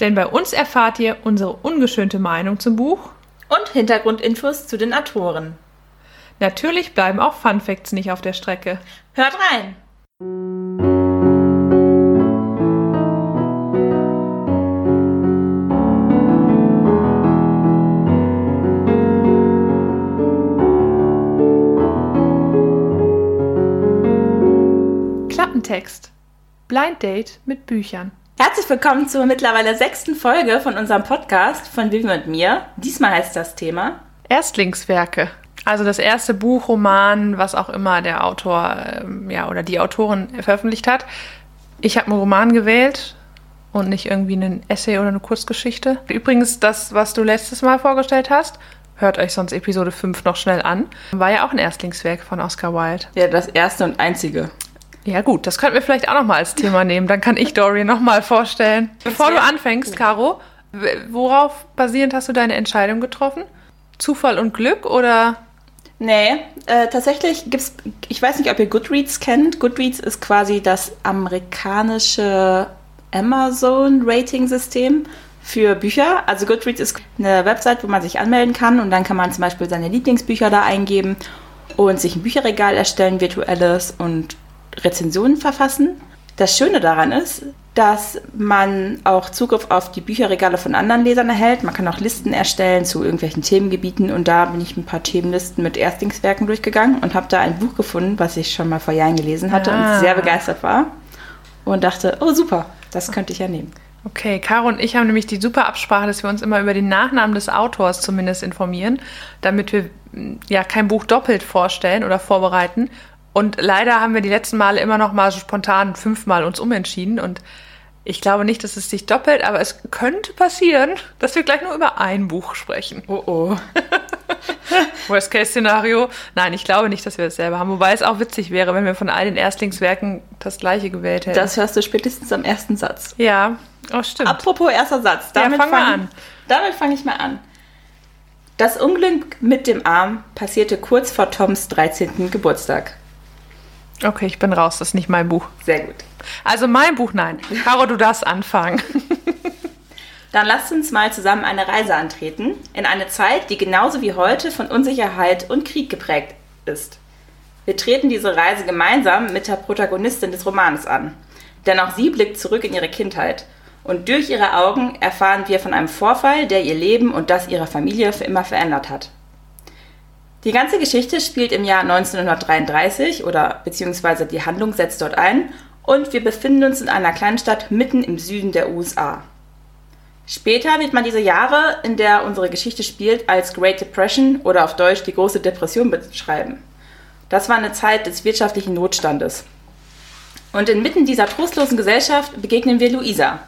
Denn bei uns erfahrt ihr unsere ungeschönte Meinung zum Buch und Hintergrundinfos zu den Autoren. Natürlich bleiben auch Fun Facts nicht auf der Strecke. Hört rein! Klappentext. Blind Date mit Büchern. Herzlich willkommen zur mittlerweile sechsten Folge von unserem Podcast von Vivi und mir. Diesmal heißt das Thema Erstlingswerke. Also das erste Buch, Roman, was auch immer der Autor ähm, ja, oder die Autorin veröffentlicht hat. Ich habe einen Roman gewählt und nicht irgendwie einen Essay oder eine Kurzgeschichte. Übrigens, das, was du letztes Mal vorgestellt hast, hört euch sonst Episode 5 noch schnell an, war ja auch ein Erstlingswerk von Oscar Wilde. Ja, das erste und einzige. Ja gut, das könnten wir vielleicht auch noch mal als Thema nehmen. Dann kann ich Dory noch mal vorstellen. Bevor du anfängst, Caro, worauf basierend hast du deine Entscheidung getroffen? Zufall und Glück oder? Nee, äh, tatsächlich gibt's, ich weiß nicht, ob ihr Goodreads kennt. Goodreads ist quasi das amerikanische Amazon-Rating-System für Bücher. Also Goodreads ist eine Website, wo man sich anmelden kann und dann kann man zum Beispiel seine Lieblingsbücher da eingeben und sich ein Bücherregal erstellen, virtuelles und Rezensionen verfassen. Das Schöne daran ist, dass man auch Zugriff auf die Bücherregale von anderen Lesern erhält. Man kann auch Listen erstellen zu irgendwelchen Themengebieten und da bin ich ein paar Themenlisten mit Erstlingswerken durchgegangen und habe da ein Buch gefunden, was ich schon mal vor Jahren gelesen hatte ah. und sehr begeistert war und dachte, oh super, das könnte ich ja nehmen. Okay, Caro und ich haben nämlich die super Absprache, dass wir uns immer über den Nachnamen des Autors zumindest informieren, damit wir ja kein Buch doppelt vorstellen oder vorbereiten und leider haben wir die letzten Male immer noch mal so spontan fünfmal uns umentschieden. Und ich glaube nicht, dass es sich doppelt, aber es könnte passieren, dass wir gleich nur über ein Buch sprechen. Oh oh. Worst-Case-Szenario. Nein, ich glaube nicht, dass wir das selber haben. Wobei es auch witzig wäre, wenn wir von all den Erstlingswerken das gleiche gewählt hätten. Das hörst du spätestens am ersten Satz. Ja, oh, stimmt. Apropos erster Satz. Damit ja, fangen wir an. Damit fange ich mal an. Das Unglück mit dem Arm passierte kurz vor Toms 13. Geburtstag. Okay, ich bin raus. Das ist nicht mein Buch. Sehr gut. Also mein Buch, nein. Caro, du darfst anfangen. Dann lasst uns mal zusammen eine Reise antreten in eine Zeit, die genauso wie heute von Unsicherheit und Krieg geprägt ist. Wir treten diese Reise gemeinsam mit der Protagonistin des Romans an. Denn auch sie blickt zurück in ihre Kindheit. Und durch ihre Augen erfahren wir von einem Vorfall, der ihr Leben und das ihrer Familie für immer verändert hat. Die ganze Geschichte spielt im Jahr 1933 oder beziehungsweise die Handlung setzt dort ein und wir befinden uns in einer kleinen Stadt mitten im Süden der USA. Später wird man diese Jahre, in der unsere Geschichte spielt, als Great Depression oder auf Deutsch die große Depression beschreiben. Das war eine Zeit des wirtschaftlichen Notstandes. Und inmitten dieser trostlosen Gesellschaft begegnen wir Luisa.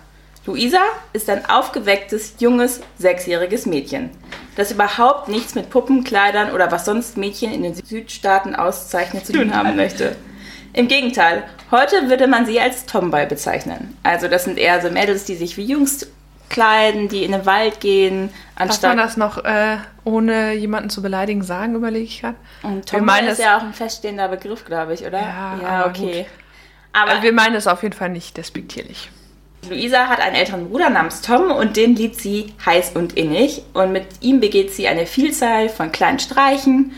Luisa ist ein aufgewecktes, junges, sechsjähriges Mädchen das überhaupt nichts mit Puppenkleidern oder was sonst Mädchen in den Südstaaten auszeichnet zu tun haben möchte. Im Gegenteil, heute würde man sie als Tomboy bezeichnen. Also das sind eher so Mädels, die sich wie Jungs kleiden, die in den Wald gehen. Anstatt Darf man das noch äh, ohne jemanden zu beleidigen sagen, überlege ich gerade. Und Tomboy ist ja auch ein feststehender Begriff, glaube ich, oder? Ja, ja okay. Gut. Aber wir meinen es auf jeden Fall nicht despektierlich. Luisa hat einen älteren Bruder namens Tom und den liebt sie heiß und innig. Und mit ihm begeht sie eine Vielzahl von kleinen Streichen.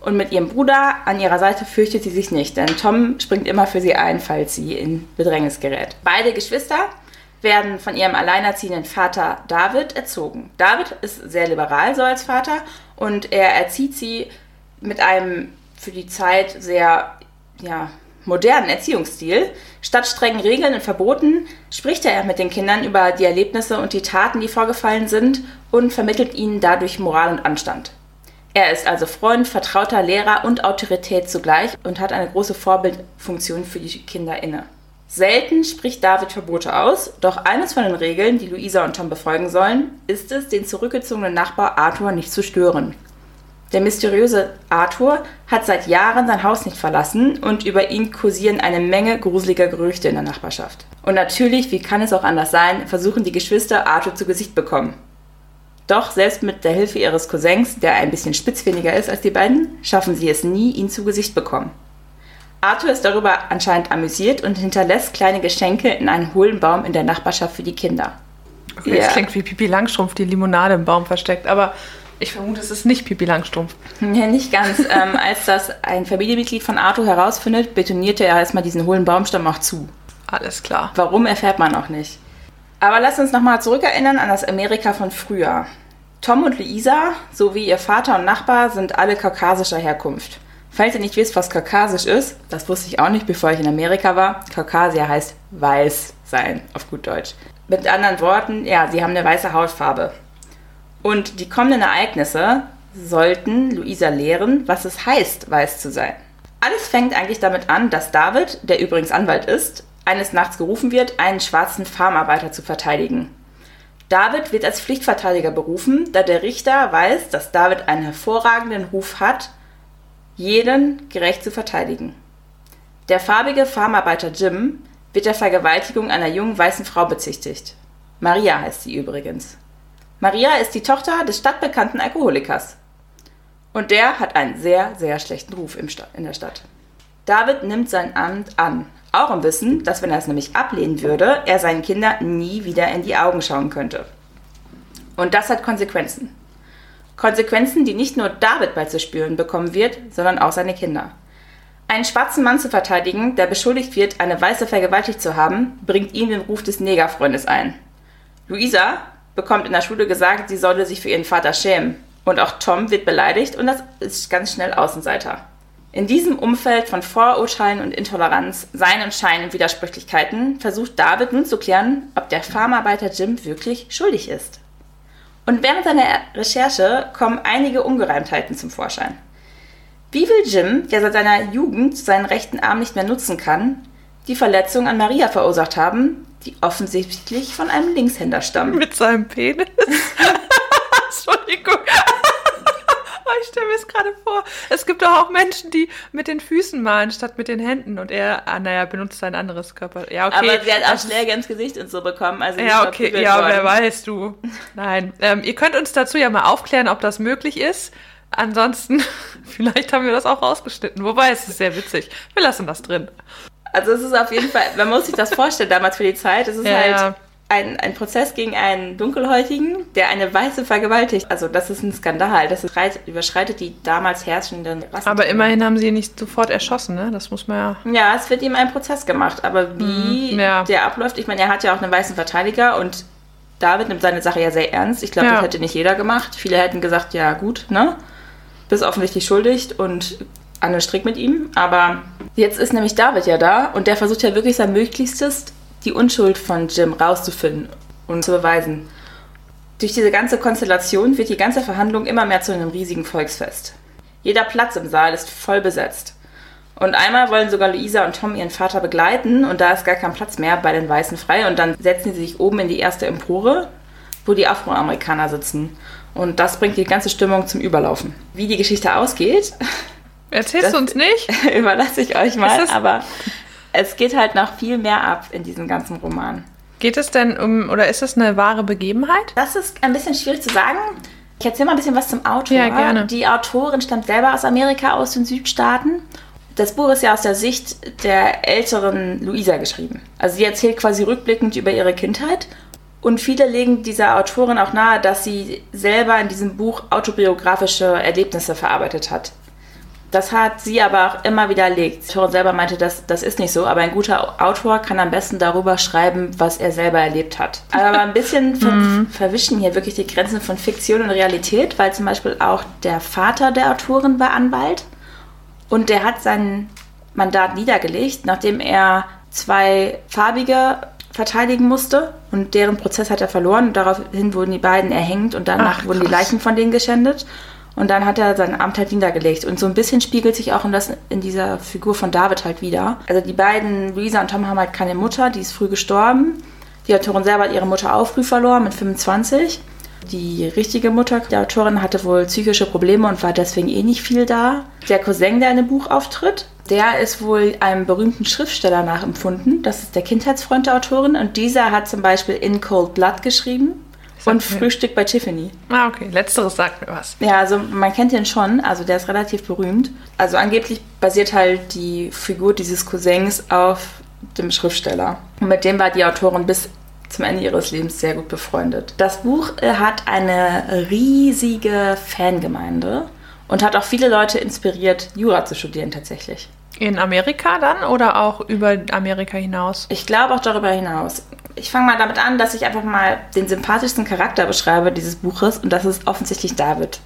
Und mit ihrem Bruder an ihrer Seite fürchtet sie sich nicht, denn Tom springt immer für sie ein, falls sie in Bedrängnis gerät. Beide Geschwister werden von ihrem alleinerziehenden Vater David erzogen. David ist sehr liberal so als Vater und er erzieht sie mit einem für die Zeit sehr ja, modernen Erziehungsstil. Statt strengen Regeln und Verboten spricht er mit den Kindern über die Erlebnisse und die Taten, die vorgefallen sind und vermittelt ihnen dadurch Moral und Anstand. Er ist also Freund, vertrauter Lehrer und Autorität zugleich und hat eine große Vorbildfunktion für die Kinder inne. Selten spricht David Verbote aus, doch eines von den Regeln, die Luisa und Tom befolgen sollen, ist es, den zurückgezogenen Nachbar Arthur nicht zu stören. Der mysteriöse Arthur hat seit Jahren sein Haus nicht verlassen und über ihn kursieren eine Menge gruseliger Gerüchte in der Nachbarschaft. Und natürlich, wie kann es auch anders sein, versuchen die Geschwister Arthur zu Gesicht bekommen. Doch selbst mit der Hilfe ihres Cousins, der ein bisschen spitzfindiger ist als die beiden, schaffen sie es nie, ihn zu Gesicht bekommen. Arthur ist darüber anscheinend amüsiert und hinterlässt kleine Geschenke in einen hohlen Baum in der Nachbarschaft für die Kinder. Okay, ja. Das klingt wie Pipi Langstrumpf, die Limonade im Baum versteckt, aber ich vermute, es ist nicht Pipi Langstrumpf. Ja, nicht ganz. ähm, als das ein Familienmitglied von Arthur herausfindet, betoniert er erstmal diesen hohlen Baumstamm auch zu. Alles klar. Warum erfährt man auch nicht. Aber lass uns nochmal zurückerinnern an das Amerika von früher. Tom und Luisa sowie ihr Vater und Nachbar sind alle kaukasischer Herkunft. Falls ihr nicht wisst, was kaukasisch ist, das wusste ich auch nicht, bevor ich in Amerika war. Kaukasier heißt weiß sein, auf gut Deutsch. Mit anderen Worten, ja, sie haben eine weiße Hautfarbe. Und die kommenden Ereignisse sollten Luisa lehren, was es heißt, weiß zu sein. Alles fängt eigentlich damit an, dass David, der übrigens Anwalt ist, eines Nachts gerufen wird, einen schwarzen Farmarbeiter zu verteidigen. David wird als Pflichtverteidiger berufen, da der Richter weiß, dass David einen hervorragenden Ruf hat, jeden gerecht zu verteidigen. Der farbige Farmarbeiter Jim wird der Vergewaltigung einer jungen weißen Frau bezichtigt. Maria heißt sie übrigens. Maria ist die Tochter des stadtbekannten Alkoholikers. Und der hat einen sehr, sehr schlechten Ruf in der Stadt. David nimmt sein Amt an, auch im Wissen, dass wenn er es nämlich ablehnen würde, er seinen Kindern nie wieder in die Augen schauen könnte. Und das hat Konsequenzen. Konsequenzen, die nicht nur David bald zu spüren bekommen wird, sondern auch seine Kinder. Einen schwarzen Mann zu verteidigen, der beschuldigt wird, eine Weiße vergewaltigt zu haben, bringt ihm den Ruf des Negerfreundes ein. Luisa bekommt in der Schule gesagt, sie solle sich für ihren Vater schämen. Und auch Tom wird beleidigt und das ist ganz schnell Außenseiter. In diesem Umfeld von Vorurteilen und Intoleranz, Sein und Schein und Widersprüchlichkeiten versucht David nun zu klären, ob der Farmarbeiter Jim wirklich schuldig ist. Und während seiner Recherche kommen einige Ungereimtheiten zum Vorschein. Wie will Jim, der seit seiner Jugend seinen rechten Arm nicht mehr nutzen kann, die Verletzung an Maria verursacht haben, die offensichtlich von einem Linkshänder stammen? Mit seinem Penis? Entschuldigung ich stelle mir es gerade vor. Es gibt doch auch Menschen, die mit den Füßen malen statt mit den Händen und er, ah, naja, benutzt ein anderes Körper. Ja, okay. Aber sie hat auch Schläge ins Gesicht und so bekommen. Also ja, okay, ja, worden. wer weiß du. Nein. Ähm, ihr könnt uns dazu ja mal aufklären, ob das möglich ist. Ansonsten, vielleicht haben wir das auch rausgeschnitten. Wobei, es ist sehr witzig. Wir lassen das drin. Also es ist auf jeden Fall, man muss sich das vorstellen damals für die Zeit. Es ist ja, halt. Ja ein, ein Prozess gegen einen Dunkelhäutigen, der eine Weiße vergewaltigt. Also das ist ein Skandal. Das ist, überschreitet die damals herrschenden Rassen. Aber immerhin haben sie ihn nicht sofort erschossen, ne? Das muss man ja... Ja, es wird ihm ein Prozess gemacht. Aber wie mhm, ja. der abläuft, ich meine, er hat ja auch einen weißen Verteidiger und David nimmt seine Sache ja sehr ernst. Ich glaube, das hätte nicht jeder gemacht. Viele hätten gesagt, ja gut, ne? Bist offensichtlich schuldig und an den Strick mit ihm. Aber jetzt ist nämlich David ja da und der versucht ja wirklich sein Möglichstes, die Unschuld von Jim rauszufinden und zu beweisen. Durch diese ganze Konstellation wird die ganze Verhandlung immer mehr zu einem riesigen Volksfest. Jeder Platz im Saal ist voll besetzt. Und einmal wollen sogar Luisa und Tom ihren Vater begleiten und da ist gar kein Platz mehr bei den Weißen frei und dann setzen sie sich oben in die erste Empore, wo die Afroamerikaner sitzen. Und das bringt die ganze Stimmung zum Überlaufen. Wie die Geschichte ausgeht, Erzählst du uns nicht? überlasse ich euch mal, aber es geht halt noch viel mehr ab in diesem ganzen Roman. Geht es denn um, oder ist es eine wahre Begebenheit? Das ist ein bisschen schwierig zu sagen. Ich erzähle mal ein bisschen was zum Autor. Ja, gerne. Die Autorin stammt selber aus Amerika, aus den Südstaaten. Das Buch ist ja aus der Sicht der älteren Luisa geschrieben. Also sie erzählt quasi rückblickend über ihre Kindheit. Und viele legen dieser Autorin auch nahe, dass sie selber in diesem Buch autobiografische Erlebnisse verarbeitet hat. Das hat sie aber auch immer widerlegt. Torin selber meinte, das, das ist nicht so, aber ein guter Autor kann am besten darüber schreiben, was er selber erlebt hat. Aber ein bisschen mhm. verwischen hier wirklich die Grenzen von Fiktion und Realität, weil zum Beispiel auch der Vater der Autorin war Anwalt und der hat sein Mandat niedergelegt, nachdem er zwei farbige verteidigen musste und deren Prozess hat er verloren. Und daraufhin wurden die beiden erhängt und danach Ach, wurden die Leichen von denen geschändet. Und dann hat er sein Amt halt niedergelegt. Und so ein bisschen spiegelt sich auch in, das, in dieser Figur von David halt wieder. Also die beiden, Luisa und Tom, haben halt keine Mutter, die ist früh gestorben. Die Autorin selber hat ihre Mutter auch früh verloren, mit 25. Die richtige Mutter der Autorin hatte wohl psychische Probleme und war deswegen eh nicht viel da. Der Cousin, der in dem Buch auftritt, der ist wohl einem berühmten Schriftsteller nachempfunden. Das ist der Kindheitsfreund der Autorin. Und dieser hat zum Beispiel In Cold Blood geschrieben und Frühstück bei Tiffany. Ah, okay. Letzteres sagt mir was. Ja, also man kennt den schon. Also der ist relativ berühmt. Also angeblich basiert halt die Figur dieses Cousins auf dem Schriftsteller. Und mit dem war die Autorin bis zum Ende ihres Lebens sehr gut befreundet. Das Buch äh, hat eine riesige Fangemeinde und hat auch viele Leute inspiriert, Jura zu studieren tatsächlich. In Amerika dann oder auch über Amerika hinaus? Ich glaube auch darüber hinaus. Ich fange mal damit an, dass ich einfach mal den sympathischsten Charakter beschreibe dieses Buches und das ist offensichtlich David.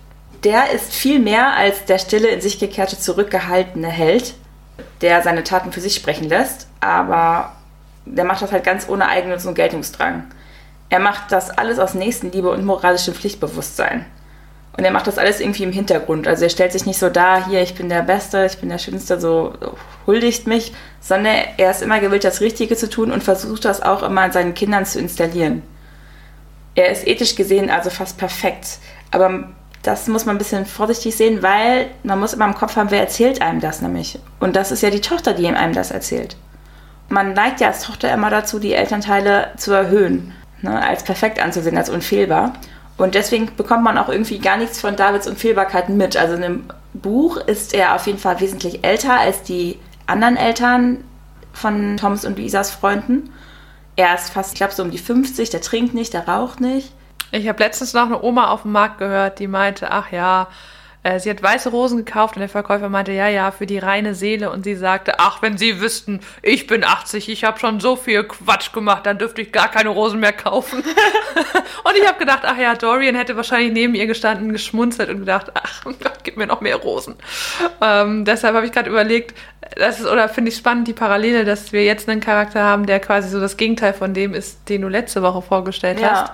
Der ist viel mehr als der stille, in sich gekehrte, zurückgehaltene Held, der seine Taten für sich sprechen lässt, aber der macht das halt ganz ohne Eigennutz und Geltungsdrang. Er macht das alles aus Nächstenliebe und moralischem Pflichtbewusstsein. Und er macht das alles irgendwie im Hintergrund. Also er stellt sich nicht so da, hier, ich bin der Beste, ich bin der Schönste, so huldigt mich, sondern er ist immer gewillt, das Richtige zu tun und versucht das auch immer an seinen Kindern zu installieren. Er ist ethisch gesehen also fast perfekt. Aber das muss man ein bisschen vorsichtig sehen, weil man muss immer im Kopf haben, wer erzählt einem das nämlich. Und das ist ja die Tochter, die einem das erzählt man neigt ja als Tochter immer dazu, die Elternteile zu erhöhen, ne, als perfekt anzusehen, als unfehlbar. Und deswegen bekommt man auch irgendwie gar nichts von Davids Unfehlbarkeiten mit. Also in dem Buch ist er auf jeden Fall wesentlich älter als die anderen Eltern von Toms und Luisas Freunden. Er ist fast, ich glaube, so um die 50, der trinkt nicht, der raucht nicht. Ich habe letztens noch eine Oma auf dem Markt gehört, die meinte, ach ja, äh, sie hat weiße Rosen gekauft und der Verkäufer meinte, ja, ja, für die reine Seele. Und sie sagte, ach, wenn Sie wüssten, ich bin 80, ich habe schon so viel Quatsch gemacht, dann dürfte ich gar keine Rosen mehr kaufen. und ich habe gedacht, ach ja, Dorian hätte wahrscheinlich neben ihr gestanden, geschmunzelt und gedacht, ach, Gott, gib mir noch mehr Rosen. Ähm, deshalb habe ich gerade überlegt, das ist, oder finde ich spannend, die Parallele, dass wir jetzt einen Charakter haben, der quasi so das Gegenteil von dem ist, den du letzte Woche vorgestellt ja. hast.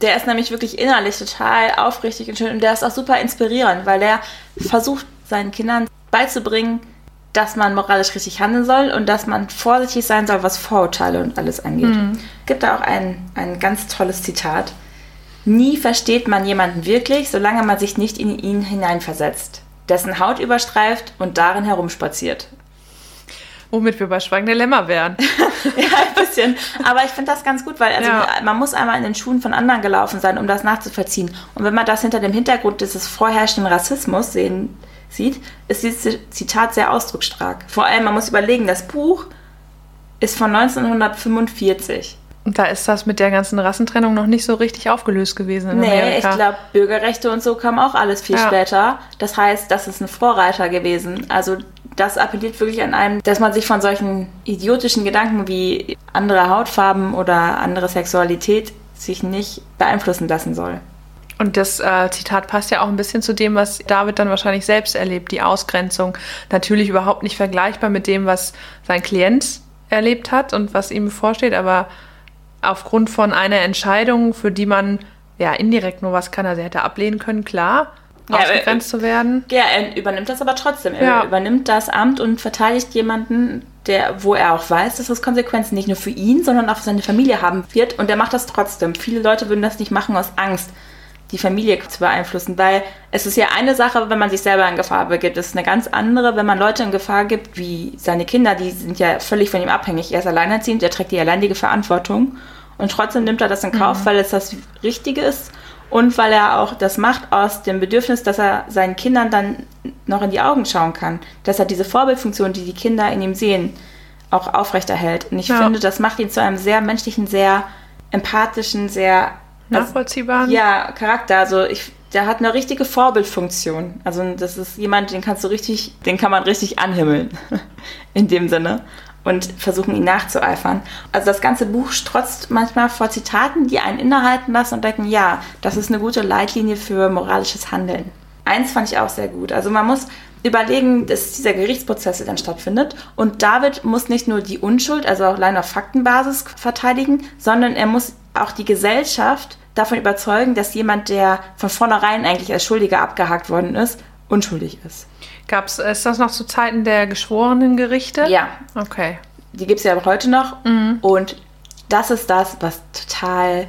Der ist nämlich wirklich innerlich total aufrichtig und schön und der ist auch super inspirierend, weil der versucht seinen Kindern beizubringen, dass man moralisch richtig handeln soll und dass man vorsichtig sein soll, was Vorurteile und alles angeht. Mhm. Gibt da auch ein, ein ganz tolles Zitat. Nie versteht man jemanden wirklich, solange man sich nicht in ihn hineinversetzt, dessen Haut überstreift und darin herumspaziert. Womit wir bei Schweigende Lämmer wären. ja, ein bisschen. Aber ich finde das ganz gut, weil also ja. man muss einmal in den Schuhen von anderen gelaufen sein, um das nachzuvollziehen. Und wenn man das hinter dem Hintergrund dieses vorherrschenden Rassismus sehen, sieht, ist dieses Zitat sehr ausdrucksstark. Vor allem, man muss überlegen, das Buch ist von 1945. Und da ist das mit der ganzen Rassentrennung noch nicht so richtig aufgelöst gewesen in nee, Amerika. ich glaube, Bürgerrechte und so kamen auch alles viel ja. später. Das heißt, das ist ein Vorreiter gewesen. Also das appelliert wirklich an einem, dass man sich von solchen idiotischen Gedanken wie andere Hautfarben oder andere Sexualität sich nicht beeinflussen lassen soll. Und das äh, Zitat passt ja auch ein bisschen zu dem, was David dann wahrscheinlich selbst erlebt, die Ausgrenzung. Natürlich überhaupt nicht vergleichbar mit dem, was sein Klient erlebt hat und was ihm bevorsteht, aber aufgrund von einer Entscheidung, für die man ja indirekt nur was kann, also er hätte ablehnen können, klar ja, ausgegrenzt zu werden. Ja, er übernimmt das aber trotzdem. Er ja. übernimmt das Amt und verteidigt jemanden, der, wo er auch weiß, dass das Konsequenzen nicht nur für ihn, sondern auch für seine Familie haben wird. Und er macht das trotzdem. Viele Leute würden das nicht machen aus Angst, die Familie zu beeinflussen, weil es ist ja eine Sache, wenn man sich selber in Gefahr begibt. Es ist eine ganz andere, wenn man Leute in Gefahr gibt, wie seine Kinder, die sind ja völlig von ihm abhängig. Er ist alleinerziehend, er trägt die alleinige Verantwortung. Und trotzdem nimmt er das in Kauf, mhm. weil es das Richtige ist und weil er auch das macht aus dem Bedürfnis, dass er seinen Kindern dann noch in die Augen schauen kann, dass er diese Vorbildfunktion, die die Kinder in ihm sehen, auch aufrechterhält. Und ich ja. finde, das macht ihn zu einem sehr menschlichen, sehr empathischen, sehr nachvollziehbaren ja, Charakter. Also ich, der hat eine richtige Vorbildfunktion. Also das ist jemand, den kannst du richtig, den kann man richtig anhimmeln in dem Sinne und versuchen ihn nachzueifern. Also das ganze Buch strotzt manchmal vor Zitaten, die einen innehalten lassen und denken, ja, das ist eine gute Leitlinie für moralisches Handeln. Eins fand ich auch sehr gut. Also man muss überlegen, dass dieser Gerichtsprozess dann stattfindet und David muss nicht nur die Unschuld, also auch allein auf Faktenbasis verteidigen, sondern er muss auch die Gesellschaft davon überzeugen, dass jemand, der von vornherein eigentlich als Schuldiger abgehakt worden ist, unschuldig ist. Gab's, ist das noch zu Zeiten der geschworenen Gerichte? Ja, Okay. die gibt es ja heute noch. Und das ist das, was total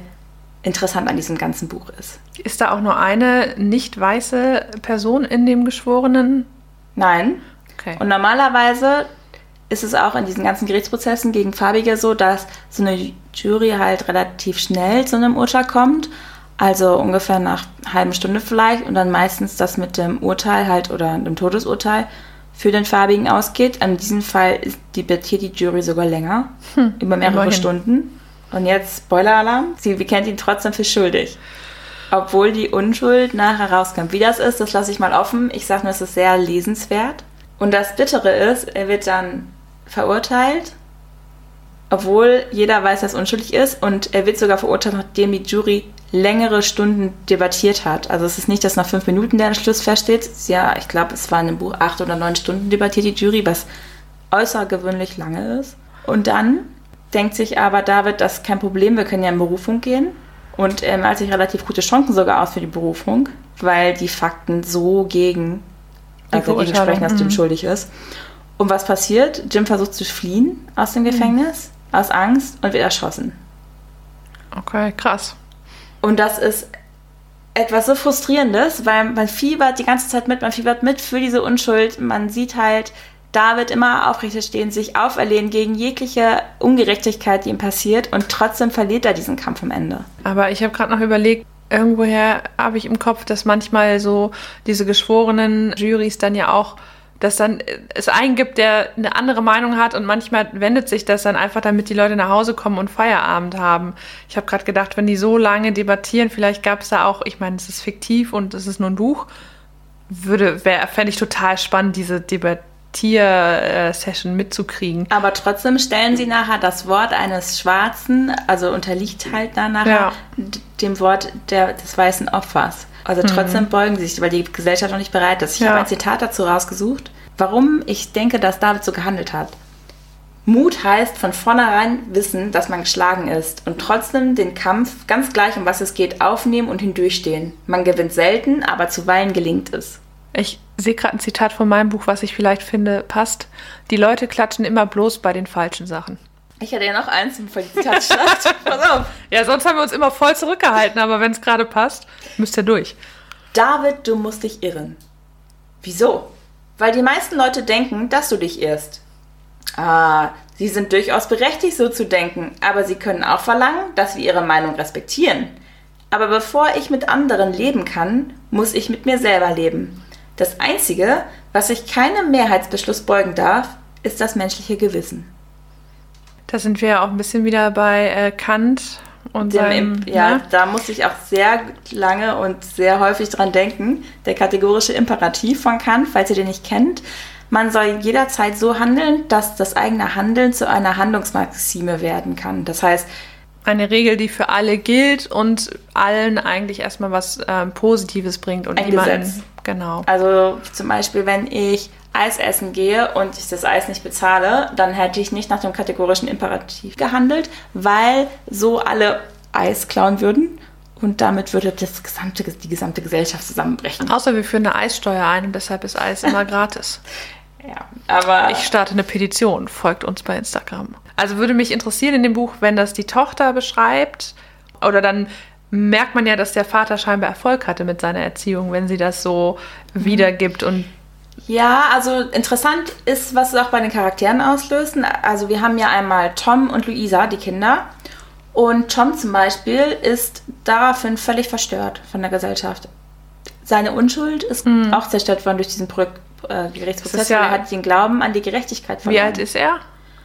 interessant an diesem ganzen Buch ist. Ist da auch nur eine nicht weiße Person in dem Geschworenen? Nein. Okay. Und normalerweise ist es auch in diesen ganzen Gerichtsprozessen gegen Farbige so, dass so eine Jury halt relativ schnell zu einem Urteil kommt. Also ungefähr nach einer halben Stunde vielleicht und dann meistens das mit dem Urteil halt oder dem Todesurteil für den Farbigen ausgeht. In diesem Fall debattiert die Jury sogar länger, über mehrere immerhin. Stunden. Und jetzt Spoiler-Alarm, sie bekennt ihn trotzdem für schuldig. Obwohl die Unschuld nachher rauskommt. Wie das ist, das lasse ich mal offen. Ich sage nur, es ist sehr lesenswert. Und das Bittere ist, er wird dann verurteilt, obwohl jeder weiß, dass er unschuldig ist. Und er wird sogar verurteilt, nachdem die Jury längere Stunden debattiert hat. Also es ist nicht, dass nach fünf Minuten der Schluss feststeht. Ja, ich glaube, es waren im Buch acht oder neun Stunden debattiert die Jury, was außergewöhnlich lange ist. Und dann denkt sich aber David, das ist kein Problem, wir können ja in Berufung gehen. Und er malt sich relativ gute Chancen sogar aus für die Berufung, weil die Fakten so gegen, Die also dagegen sprechen, dass Jim mhm. schuldig ist. Und was passiert? Jim versucht zu fliehen aus dem Gefängnis, aus Angst und wird erschossen. Okay, krass. Und das ist etwas so Frustrierendes, weil man fiebert die ganze Zeit mit, man fiebert mit für diese Unschuld. Man sieht halt David immer aufrecht stehen, sich auferlehnen gegen jegliche Ungerechtigkeit, die ihm passiert. Und trotzdem verliert er diesen Kampf am Ende. Aber ich habe gerade noch überlegt, irgendwoher habe ich im Kopf, dass manchmal so diese geschworenen Jurys dann ja auch, dass dann es einen gibt, der eine andere Meinung hat und manchmal wendet sich das dann einfach, damit die Leute nach Hause kommen und Feierabend haben. Ich habe gerade gedacht, wenn die so lange debattieren, vielleicht gab es da auch, ich meine, es ist fiktiv und es ist nur ein Buch, würde, fände ich total spannend, diese Debattier-Session mitzukriegen. Aber trotzdem stellen sie nachher das Wort eines Schwarzen, also unterliegt halt dann nachher Ja. dem Wort der, des weißen Opfers. Also trotzdem beugen sie sich, weil die Gesellschaft noch nicht bereit ist. Ich Ja. habe ein Zitat dazu rausgesucht, warum ich denke, dass David so gehandelt hat. Mut heißt von vornherein wissen, dass man geschlagen ist und trotzdem den Kampf, ganz gleich um was es geht, aufnehmen und hindurchstehen. Man gewinnt selten, aber zuweilen gelingt es. Ich sehe gerade ein Zitat von meinem Buch, was ich vielleicht finde, passt. Die Leute klatschen immer bloß bei den falschen Sachen. Ich hätte ja noch eins im Zitatschlacht. Pass auf. Ja, sonst haben wir uns immer voll zurückgehalten, aber wenn es gerade passt, müsst ihr durch. David, du musst dich irren. Wieso? Weil die meisten Leute denken, dass du dich irrst. Ah, sie sind durchaus berechtigt, so zu denken, aber sie können auch verlangen, dass wir ihre Meinung respektieren. Aber bevor ich mit anderen leben kann, muss ich mit mir selber leben. Das Einzige, was sich keinem Mehrheitsbeschluss beugen darf, ist das menschliche Gewissen. Da sind wir ja auch ein bisschen wieder bei äh, Kant und Dem seinem, ja, ne? da muss ich auch sehr lange und sehr häufig dran denken. Der kategorische Imperativ von Kant, falls ihr den nicht kennt. Man soll jederzeit so handeln, dass das eigene Handeln zu einer Handlungsmaxime werden kann. Das heißt, eine Regel, die für alle gilt und allen eigentlich erstmal was ähm, Positives bringt und Ein niemanden. Gesetz. Genau. also zum Beispiel, wenn ich Eis essen gehe und ich das Eis nicht bezahle, dann hätte ich nicht nach dem kategorischen Imperativ gehandelt, weil so alle Eis klauen würden und damit würde das gesamte, die gesamte Gesellschaft zusammenbrechen. Außer wir führen eine Eissteuer ein und deshalb ist Eis immer gratis. Ja, aber Ich starte eine Petition, folgt uns bei Instagram. Also würde mich interessieren in dem Buch, wenn das die Tochter beschreibt, oder dann merkt man ja, dass der Vater scheinbar Erfolg hatte mit seiner Erziehung, wenn sie das so wiedergibt und Ja, also interessant ist, was es auch bei den Charakteren auslöst. Also wir haben ja einmal Tom und Luisa, die Kinder. Und Tom zum Beispiel ist daraufhin völlig verstört von der Gesellschaft. Seine Unschuld ist auch zerstört worden durch diesen Pro äh, Gerichtsprozess, ja- er hat den Glauben an die Gerechtigkeit verloren. wie alt ist er?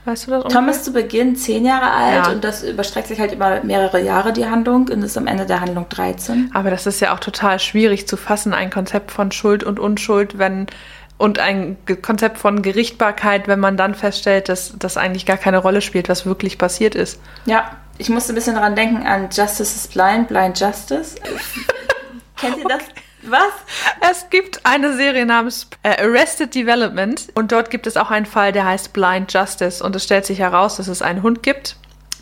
Weißt du das? Tom ist zu Beginn zehn Jahre alt Ja. und das überstreckt sich halt über mehrere Jahre, die Handlung, und ist am Ende der Handlung 13. Aber das ist ja auch total schwierig zu fassen, ein Konzept von Schuld und Unschuld, wenn und ein Konzept von Gerichtbarkeit, wenn man dann feststellt, dass das eigentlich gar keine Rolle spielt, was wirklich passiert ist. Ja, ich musste ein bisschen daran denken an Justice is Blind, Blind Justice. Kennt ihr das? Was? Es gibt eine Serie namens äh, Arrested Development und dort gibt es auch einen Fall, der heißt Blind Justice und es stellt sich heraus, dass es einen Hund gibt,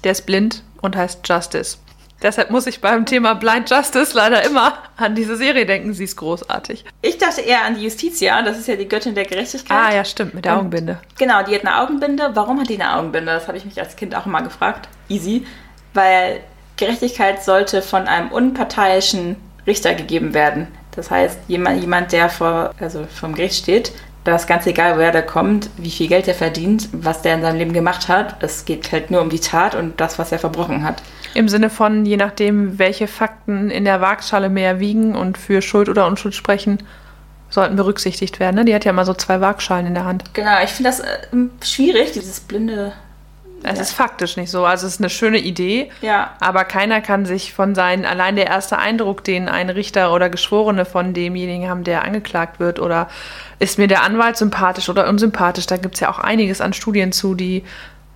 der ist blind und heißt Justice. Deshalb muss ich beim Thema Blind Justice leider immer an diese Serie denken. Sie ist großartig. Ich dachte eher an die Justitia, das ist ja die Göttin der Gerechtigkeit. Ah ja, stimmt, mit der Und- Augenbinde. Genau, die hat eine Augenbinde. Warum hat die eine Augenbinde? Das habe ich mich als Kind auch immer gefragt. Easy. Weil Gerechtigkeit sollte von einem unparteiischen Richter gegeben werden. Das heißt, jemand, jemand der vor, also vom Gericht steht, da ist ganz egal, woher der kommt, wie viel Geld er verdient, was der in seinem Leben gemacht hat. Es geht halt nur um die Tat und das, was er verbrochen hat. Im Sinne von, je nachdem, welche Fakten in der Waagschale mehr wiegen und für Schuld oder Unschuld sprechen, sollten berücksichtigt werden. Ne? Die hat ja immer so zwei Waagschalen in der Hand. Genau, ich finde das äh, schwierig, dieses blinde. Es Ja. ist faktisch nicht so. Also es ist eine schöne Idee, Ja, aber keiner kann sich von seinen, allein der erste Eindruck, den ein Richter oder Geschworene von demjenigen haben, der angeklagt wird, oder ist mir der Anwalt sympathisch oder unsympathisch, da gibt es ja auch einiges an Studien zu, die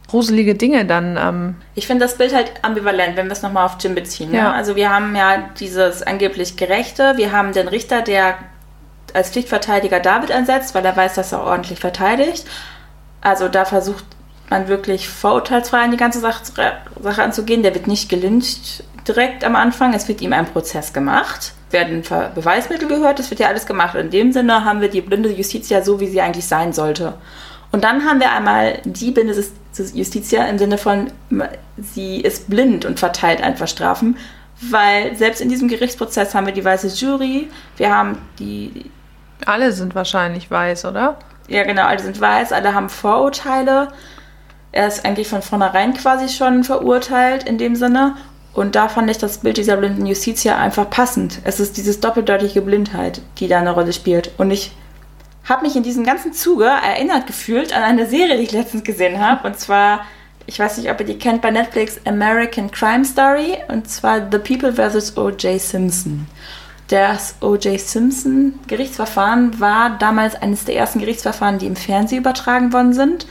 gruselige Dinge dann ähm, Ich finde das Bild halt ambivalent, wenn wir es nochmal auf Jim beziehen. Ne? Ja. Also wir haben ja dieses angeblich Gerechte, wir haben den Richter, der als Pflichtverteidiger David einsetzt, weil er weiß, dass er ordentlich verteidigt. Also da versucht man wirklich vorurteilsfrei an die ganze Sache, Sache anzugehen. Der wird nicht gelyncht direkt am Anfang, es wird ihm ein Prozess gemacht. Werden Beweismittel gehört, es wird ja alles gemacht. In dem Sinne haben wir die blinde Justitia so, wie sie eigentlich sein sollte. Und dann haben wir einmal die blinde Justitia im Sinne von, sie ist blind und verteilt einfach Strafen, weil selbst in diesem Gerichtsprozess haben wir die weiße Jury, wir haben die, alle sind wahrscheinlich weiß, oder? ja genau, alle sind weiß, alle haben Vorurteile. Er ist eigentlich von vornherein quasi schon verurteilt in dem Sinne. Und da fand ich das Bild dieser blinden Justitia einfach passend. Es ist dieses doppeldeutige Blindheit, die da eine Rolle spielt. Und ich habe mich in diesem ganzen Zuge erinnert gefühlt an eine Serie, die ich letztens gesehen habe. Und zwar, ich weiß nicht, ob ihr die kennt, bei Netflix American Crime Story. Und zwar The People vs. O.J. Simpson. Das O.J. Simpson Gerichtsverfahren war damals eines der ersten Gerichtsverfahren, die im Fernsehen übertragen worden sind.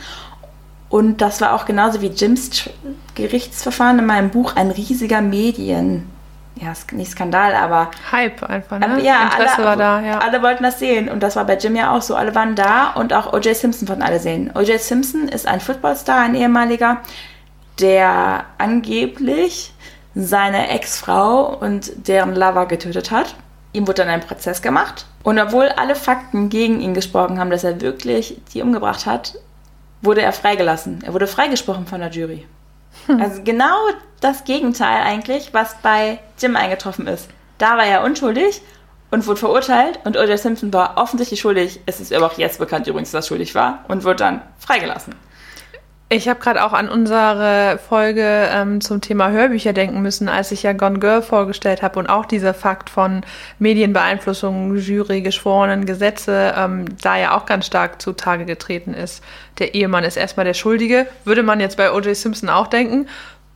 Und das war auch genauso wie Jims Gerichtsverfahren in meinem Buch ein riesiger Medien. Ja, nicht Skandal, aber Hype einfach, ne? aber ja, Interesse alle, war da, ja. alle wollten das sehen. Und das war bei Jim ja auch so. Alle waren da und auch O.J. Simpson wollten alle sehen. O.J. Simpson ist ein Footballstar, ein ehemaliger, der angeblich seine Ex-Frau und deren Lover getötet hat. Ihm wurde dann ein Prozess gemacht. Und obwohl alle Fakten gegen ihn gesprochen haben, dass er wirklich die umgebracht hat, wurde er freigelassen. Er wurde freigesprochen von der Jury. Also genau das Gegenteil eigentlich, was bei Jim eingetroffen ist. Da war er unschuldig und wurde verurteilt und O.J. Simpson war offensichtlich schuldig. Es ist aber auch jetzt bekannt übrigens, dass er schuldig war und wurde dann freigelassen. Ich habe gerade auch an unsere Folge ähm, zum Thema Hörbücher denken müssen, als ich ja Gone Girl vorgestellt habe und auch dieser Fakt von Medienbeeinflussung, Jury, Geschworenen, Gesetze ähm, da ja auch ganz stark zutage getreten ist. Der Ehemann ist erstmal der Schuldige, würde man jetzt bei O.J. Simpson auch denken.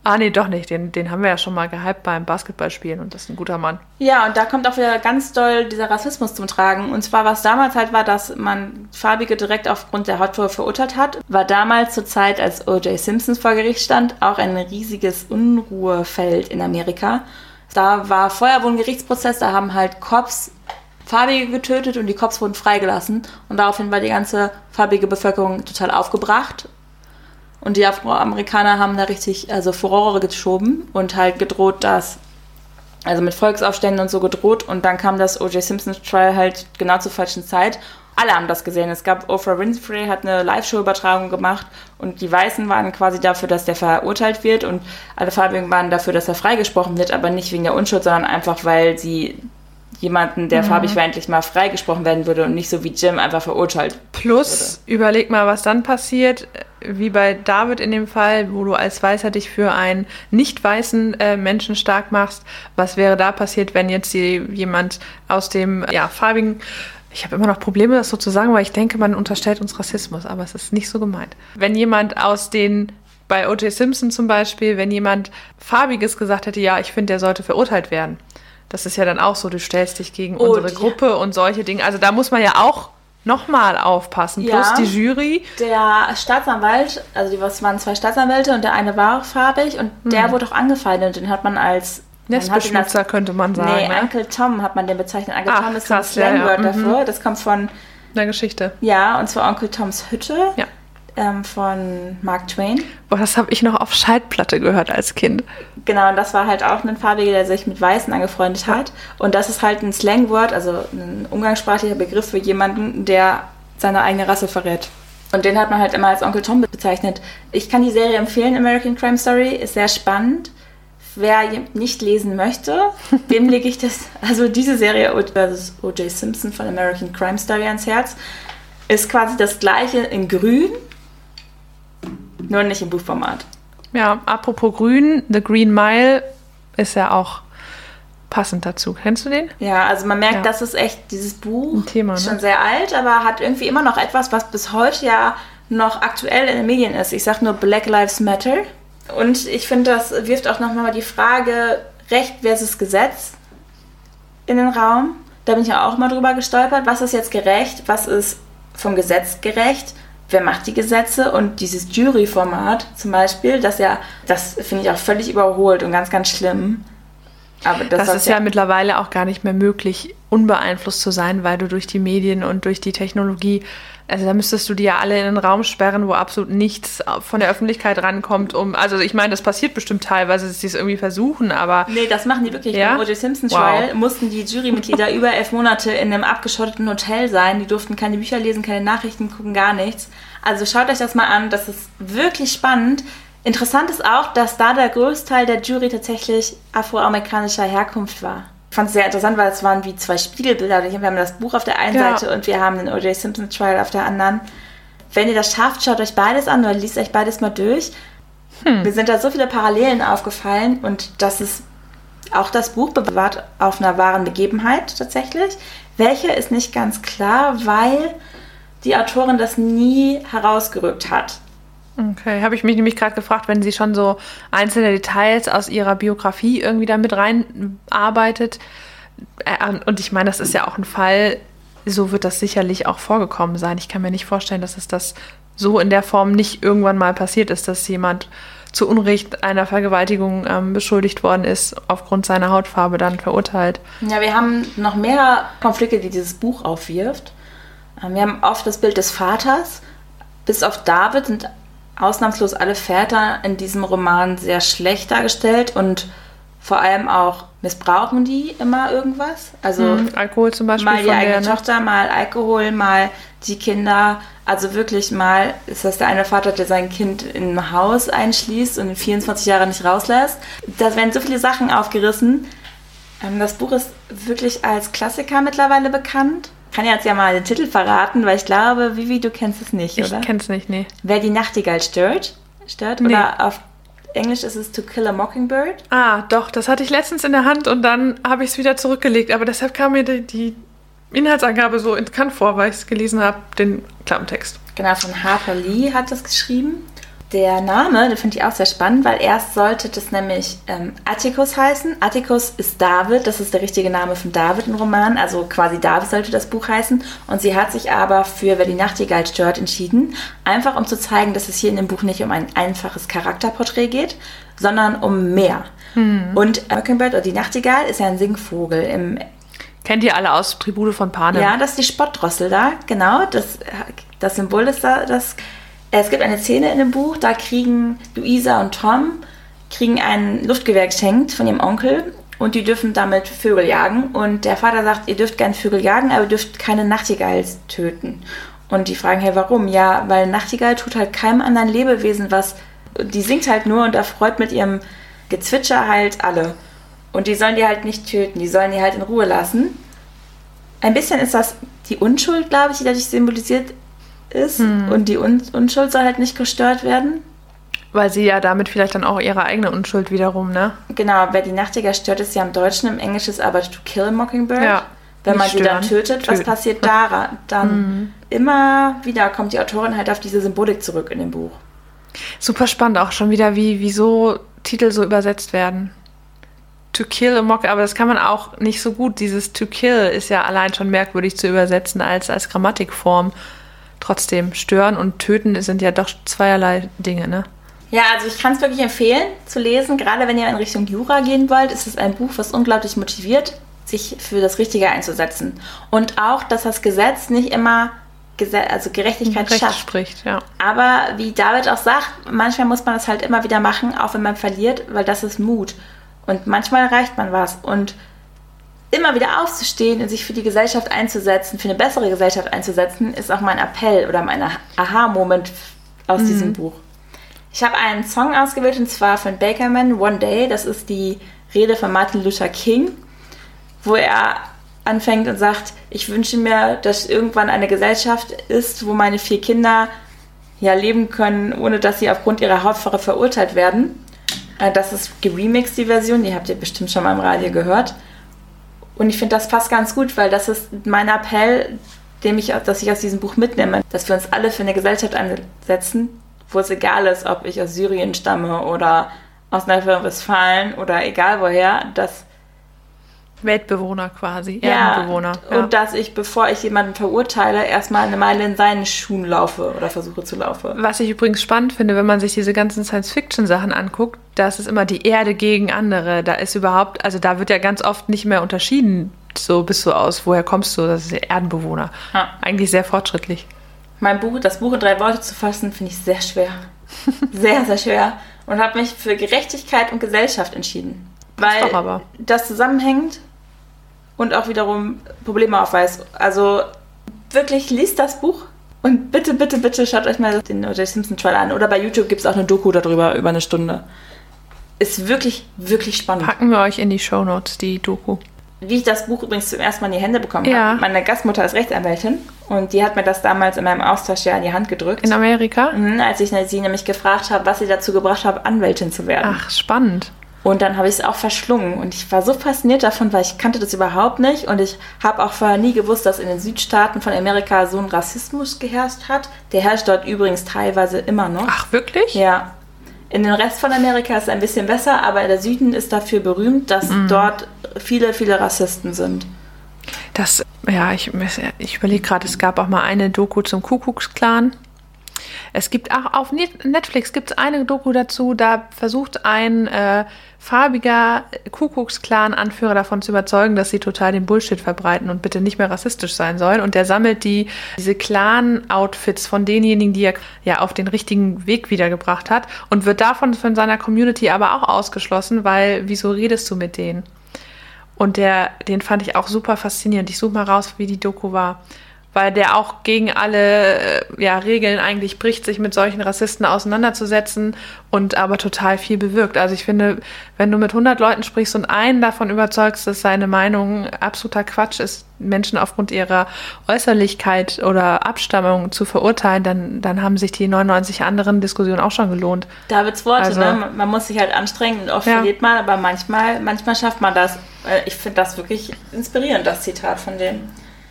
Ah, nee, doch nicht. Den, den haben wir ja schon mal gehypt beim Basketballspielen und das ist ein guter Mann. Ja, und da kommt auch wieder ganz doll dieser Rassismus zum Tragen. Und zwar, was damals halt war, dass man Farbige direkt aufgrund der Hautfarbe verurteilt hat, war damals zur Zeit, als O.J. Simpson vor Gericht stand, auch ein riesiges Unruhefeld in Amerika. Da war vorher wohl ein Gerichtsprozess, da haben halt Cops Farbige getötet und die Cops wurden freigelassen. Und daraufhin war die ganze farbige Bevölkerung total aufgebracht. Und die Afroamerikaner haben da richtig also Furore geschoben und halt gedroht, dass also mit Volksaufständen und so gedroht und dann kam das O.J. Simpson Trial halt genau zur falschen Zeit. Alle haben das gesehen. Es gab Oprah Winfrey hat eine Live-Show-Übertragung gemacht und die Weißen waren quasi dafür, dass der verurteilt wird und alle Farbigen waren dafür, dass er freigesprochen wird, aber nicht wegen der Unschuld, sondern einfach, weil sie jemanden, der farbig war, endlich mal freigesprochen werden würde und nicht so wie Jim einfach verurteilt. Plus, überleg mal, was dann passiert, wie bei David in dem Fall, wo du als Weißer dich für einen nicht weißen äh, Menschen stark machst. Was wäre da passiert, wenn jetzt die, jemand aus dem ja, farbigen ich habe immer noch Probleme, das so zu sagen, weil ich denke, man unterstellt uns Rassismus, aber es ist nicht so gemeint. Wenn jemand aus den, bei O.J. Simpson zum Beispiel, wenn jemand Farbiges gesagt hätte, ja, ich finde, der sollte verurteilt werden. Das ist ja dann auch so, du stellst dich gegen Oh, unsere die- Gruppe und solche Dinge. Also da muss man ja auch nochmal aufpassen. Ja. Plus die Jury. Der Staatsanwalt, also die was waren zwei Staatsanwälte und der eine war auch farbig und der wurde auch angefeindet. Den hat man als Nestbeschmutzer könnte man sagen. Nee, ne? Uncle Tom hat man den bezeichnet. Uncle Ach, Tom ist krass, ein ja, ja, Slangwort mhm. dafür. Das kommt von, der Geschichte. ja, und zwar Onkel Toms Hütte. Ja. Ähm, von Mark Twain. Boah, das habe ich noch auf Schallplatte gehört als Kind. Genau, und das war halt auch ein Farbiger, der sich mit Weißen angefreundet hat. Und das ist halt ein Slangwort, also ein umgangssprachlicher Begriff für jemanden, der seine eigene Rasse verrät. Und den hat man halt immer als Onkel Tom bezeichnet. Ich kann die Serie empfehlen, American Crime Story, ist sehr spannend. Wer nicht lesen möchte, dem lege ich das, also diese Serie versus O.J. Simpson von American Crime Story ans Herz. Ist quasi das gleiche in grün, nur nicht im Buchformat. Ja, apropos grün, The Green Mile ist ja auch passend dazu. Kennst du den? Ja, also man merkt, ja. das ist echt dieses Buch. Ein Thema, ne? Schon sehr alt, aber hat irgendwie immer noch etwas, was bis heute ja noch aktuell in den Medien ist. Ich sag nur Black Lives Matter. Und ich finde, das wirft auch nochmal die Frage Recht versus Gesetz in den Raum. Da bin ich ja auch mal drüber gestolpert. Was ist jetzt gerecht? Was ist vom Gesetz gerecht? Wer macht die Gesetze? Und dieses Juryformat zum Beispiel, das ja, das finde ich auch völlig überholt und ganz, ganz schlimm. Aber das, das ist ja, ja mittlerweile auch gar nicht mehr möglich, unbeeinflusst zu sein, weil du durch die Medien und durch die Technologie also da müsstest du die ja alle in einen Raum sperren, wo absolut nichts von der Öffentlichkeit rankommt, um. Also ich meine, das passiert bestimmt teilweise, dass sie es irgendwie versuchen, aber. Nee, das machen die wirklich. Ja? Beim O.J. Simpson Trial wow. mussten die Jurymitglieder über elf Monate in einem abgeschotteten Hotel sein. Die durften keine Bücher lesen, keine Nachrichten gucken, gar nichts. Also schaut euch das mal an, das ist wirklich spannend. Interessant ist auch, dass da der Großteil der Jury tatsächlich afroamerikanischer Herkunft war fand es sehr interessant, weil es waren wie zwei Spiegelbilder. Wir haben das Buch auf der einen ja. Seite und wir haben den O.J. Simpson Trial auf der anderen. Wenn ihr das schafft, schaut euch beides an oder liest euch beides mal durch. Hm. Mir sind da so viele Parallelen aufgefallen und das ist auch das Buch bewahrt auf einer wahren Begebenheit tatsächlich. Welche ist nicht ganz klar, weil die Autorin das nie herausgerückt hat. Okay, habe ich mich nämlich gerade gefragt, wenn sie schon so einzelne Details aus ihrer Biografie irgendwie da mit reinarbeitet. Äh, und ich meine, das ist ja auch ein Fall, so wird das sicherlich auch vorgekommen sein. Ich kann mir nicht vorstellen, dass es das so in der Form nicht irgendwann mal passiert ist, dass jemand zu Unrecht einer Vergewaltigung ähm, beschuldigt worden ist, aufgrund seiner Hautfarbe dann verurteilt. Ja, wir haben noch mehr Konflikte, die dieses Buch aufwirft. Ähm, wir haben oft das Bild des Vaters. Bis auf David sind ausnahmslos alle Väter in diesem Roman sehr schlecht dargestellt und vor allem auch missbrauchen die immer irgendwas. Also mhm, Alkohol zum Beispiel. Mal die eigene der, ne? Tochter, mal Alkohol, mal die Kinder. Also wirklich mal ist das der eine Vater, der sein Kind in ein Haus einschließt und in 24 Jahre nicht rauslässt. Da werden so viele Sachen aufgerissen. Ähm, das Buch ist wirklich als Klassiker mittlerweile bekannt kann jetzt ja mal den Titel verraten, weil ich glaube, Vivi, du kennst es nicht, ich oder? Ich kenn's nicht, nee. Wer die Nachtigall stört, stört nee. oder auf Englisch ist es To Kill a Mockingbird. Ah, doch, das hatte ich letztens in der Hand und dann habe ich es wieder zurückgelegt, aber deshalb kam mir die, die Inhaltsangabe so bekannt vor, weil ich es gelesen habe, den Klappentext. Genau, von Harper Lee hat das geschrieben. Der Name, den finde ich auch sehr spannend, weil erst sollte das nämlich ähm, Atticus heißen. Atticus ist David, das ist der richtige Name von David im Roman, also quasi David sollte das Buch heißen. Und sie hat sich aber für Wer die Nachtigall stört entschieden, einfach um zu zeigen, dass es hier in dem Buch nicht um ein einfaches Charakterporträt geht, sondern um mehr. Hm. Und Mockingbird oder die Nachtigall ist ja ein Singvogel im Kennt ihr alle aus Tribute von Panem? Ja, das ist die Spottdrossel da, genau. Das, das Symbol ist da, das es gibt eine Szene in dem Buch, da kriegen Luisa und Tom kriegen ein Luftgewehr geschenkt von ihrem Onkel und die dürfen damit Vögel jagen. Und der Vater sagt, ihr dürft gerne Vögel jagen, aber ihr dürft keine Nachtigalls töten. Und die fragen, hey, warum? Ja, weil Nachtigall tut halt keinem anderen Lebewesen was. Die singt halt nur und erfreut mit ihrem Gezwitscher halt alle. Und die sollen die halt nicht töten, die sollen die halt in Ruhe lassen. Ein bisschen ist das die Unschuld, glaube ich, die dadurch symbolisiert ist hm. und die Un Unschuld soll halt nicht gestört werden. Weil sie ja damit vielleicht dann auch ihre eigene Unschuld wiederum, ne? Genau, wer die Nachtigall stört, ist ja im Deutschen, im Englischen ist aber to kill a mockingbird. Ja, Wenn man stören. sie dann tötet, Töten. was passiert da? Dann mhm. immer wieder kommt die Autorin halt auf diese Symbolik zurück in dem Buch. Super spannend auch schon wieder, wie, wie so Titel so übersetzt werden. To kill a mock, aber das kann man auch nicht so gut. Dieses to kill ist ja allein schon merkwürdig zu übersetzen als, als Grammatikform trotzdem stören und töten sind ja doch zweierlei Dinge, ne? Ja, also ich kann es wirklich empfehlen zu lesen. Gerade wenn ihr in Richtung Jura gehen wollt, ist es ein Buch, was unglaublich motiviert, sich für das Richtige einzusetzen. Und auch, dass das Gesetz nicht immer Gese also Gerechtigkeit Recht schafft. spricht, ja. Aber wie David auch sagt, manchmal muss man das halt immer wieder machen, auch wenn man verliert, weil das ist Mut. Und manchmal erreicht man was. Und immer wieder aufzustehen und sich für die Gesellschaft einzusetzen, für eine bessere Gesellschaft einzusetzen, ist auch mein Appell oder mein Aha-Moment aus diesem Buch. Ich habe einen Song ausgewählt und zwar von Bakerman, One Day. Das ist die Rede von Martin Luther King, wo er anfängt und sagt, ich wünsche mir, dass irgendwann eine Gesellschaft ist, wo meine vier Kinder ja leben können, ohne dass sie aufgrund ihrer Hautfarbe verurteilt werden. Äh, Das ist geremixed, die Version, die habt ihr bestimmt schon mal im Radio gehört. Und ich finde, das passt ganz gut, weil das ist mein Appell, dem ich, dass ich aus diesem Buch mitnehme, dass wir uns alle für eine Gesellschaft einsetzen, wo es egal ist, ob ich aus Syrien stamme oder aus Nordrhein-Westfalen oder egal woher, dass Weltbewohner quasi, ja, Erdenbewohner. und dass ich, bevor ich jemanden verurteile, erstmal eine Meile in seinen Schuhen laufe oder versuche zu laufen. Was ich übrigens spannend finde, wenn man sich diese ganzen Science-Fiction-Sachen anguckt, da ist es immer die Erde gegen andere. Da ist überhaupt, also da wird ja ganz oft nicht mehr unterschieden, so bist du aus, woher kommst du, das ist Erdenbewohner. Ja. Eigentlich sehr fortschrittlich. Mein Buch, das Buch in drei Worte zu fassen, finde ich sehr schwer. sehr, sehr schwer. Und habe mich für Gerechtigkeit und Gesellschaft entschieden. Weil doch aber. das zusammenhängt und auch wiederum Probleme aufweist. Also wirklich liest das Buch und bitte, bitte, bitte schaut euch mal den O.J. Simpson Trial an. Oder bei YouTube gibt es auch eine Doku darüber, über eine Stunde. Ist wirklich, wirklich spannend. Packen wir euch in die Shownotes, die Doku. Wie ich das Buch übrigens zum ersten Mal in die Hände bekommen Ja. habe. Meine Gastmutter ist Rechtsanwältin und die hat mir das damals in meinem Austauschjahr in die Hand gedrückt. In Amerika? Mhm, als ich sie nämlich gefragt habe, was sie dazu gebracht hat, Anwältin zu werden. Ach, spannend. Und dann habe ich es auch verschlungen. Und ich war so fasziniert davon, weil ich kannte das überhaupt nicht. Und ich habe auch vorher nie gewusst, dass in den Südstaaten von Amerika so ein Rassismus geherrscht hat. Der herrscht dort übrigens teilweise immer noch. Ach, wirklich? Ja. In den Rest von Amerika ist es ein bisschen besser, aber der Süden ist dafür berühmt, dass dort viele, viele Rassisten sind. Das, ja, ich, ich überlege gerade, es gab auch mal eine Doku zum Kuckucksklan. Es gibt auch auf Net- Netflix gibt es eine Doku dazu, da versucht ein äh, farbiger Kuckucksklan-Anführer davon zu überzeugen, dass sie total den Bullshit verbreiten und bitte nicht mehr rassistisch sein sollen. Und der sammelt die, diese Clan-Outfits von denjenigen, die er ja auf den richtigen Weg wiedergebracht hat und wird davon von seiner Community aber auch ausgeschlossen, weil wieso redest du mit denen? Und der, den fand ich auch super faszinierend. Ich suche mal raus, wie die Doku war. Weil der auch gegen alle äh, ja, Regeln eigentlich bricht, sich mit solchen Rassisten auseinanderzusetzen und aber total viel bewirkt. Also ich finde, wenn du mit 100 Leuten sprichst und einen davon überzeugst, dass seine Meinung absoluter Quatsch ist, Menschen aufgrund ihrer Äußerlichkeit oder Abstammung zu verurteilen, dann, dann haben sich die 99 anderen Diskussionen auch schon gelohnt. Davids Worte, Also- ne? Man- muss sich halt anstrengen und oft Ja. verliert man, aber manchmal, manchmal schafft man das. Äh, Ich finde das wirklich inspirierend, das Zitat von dem.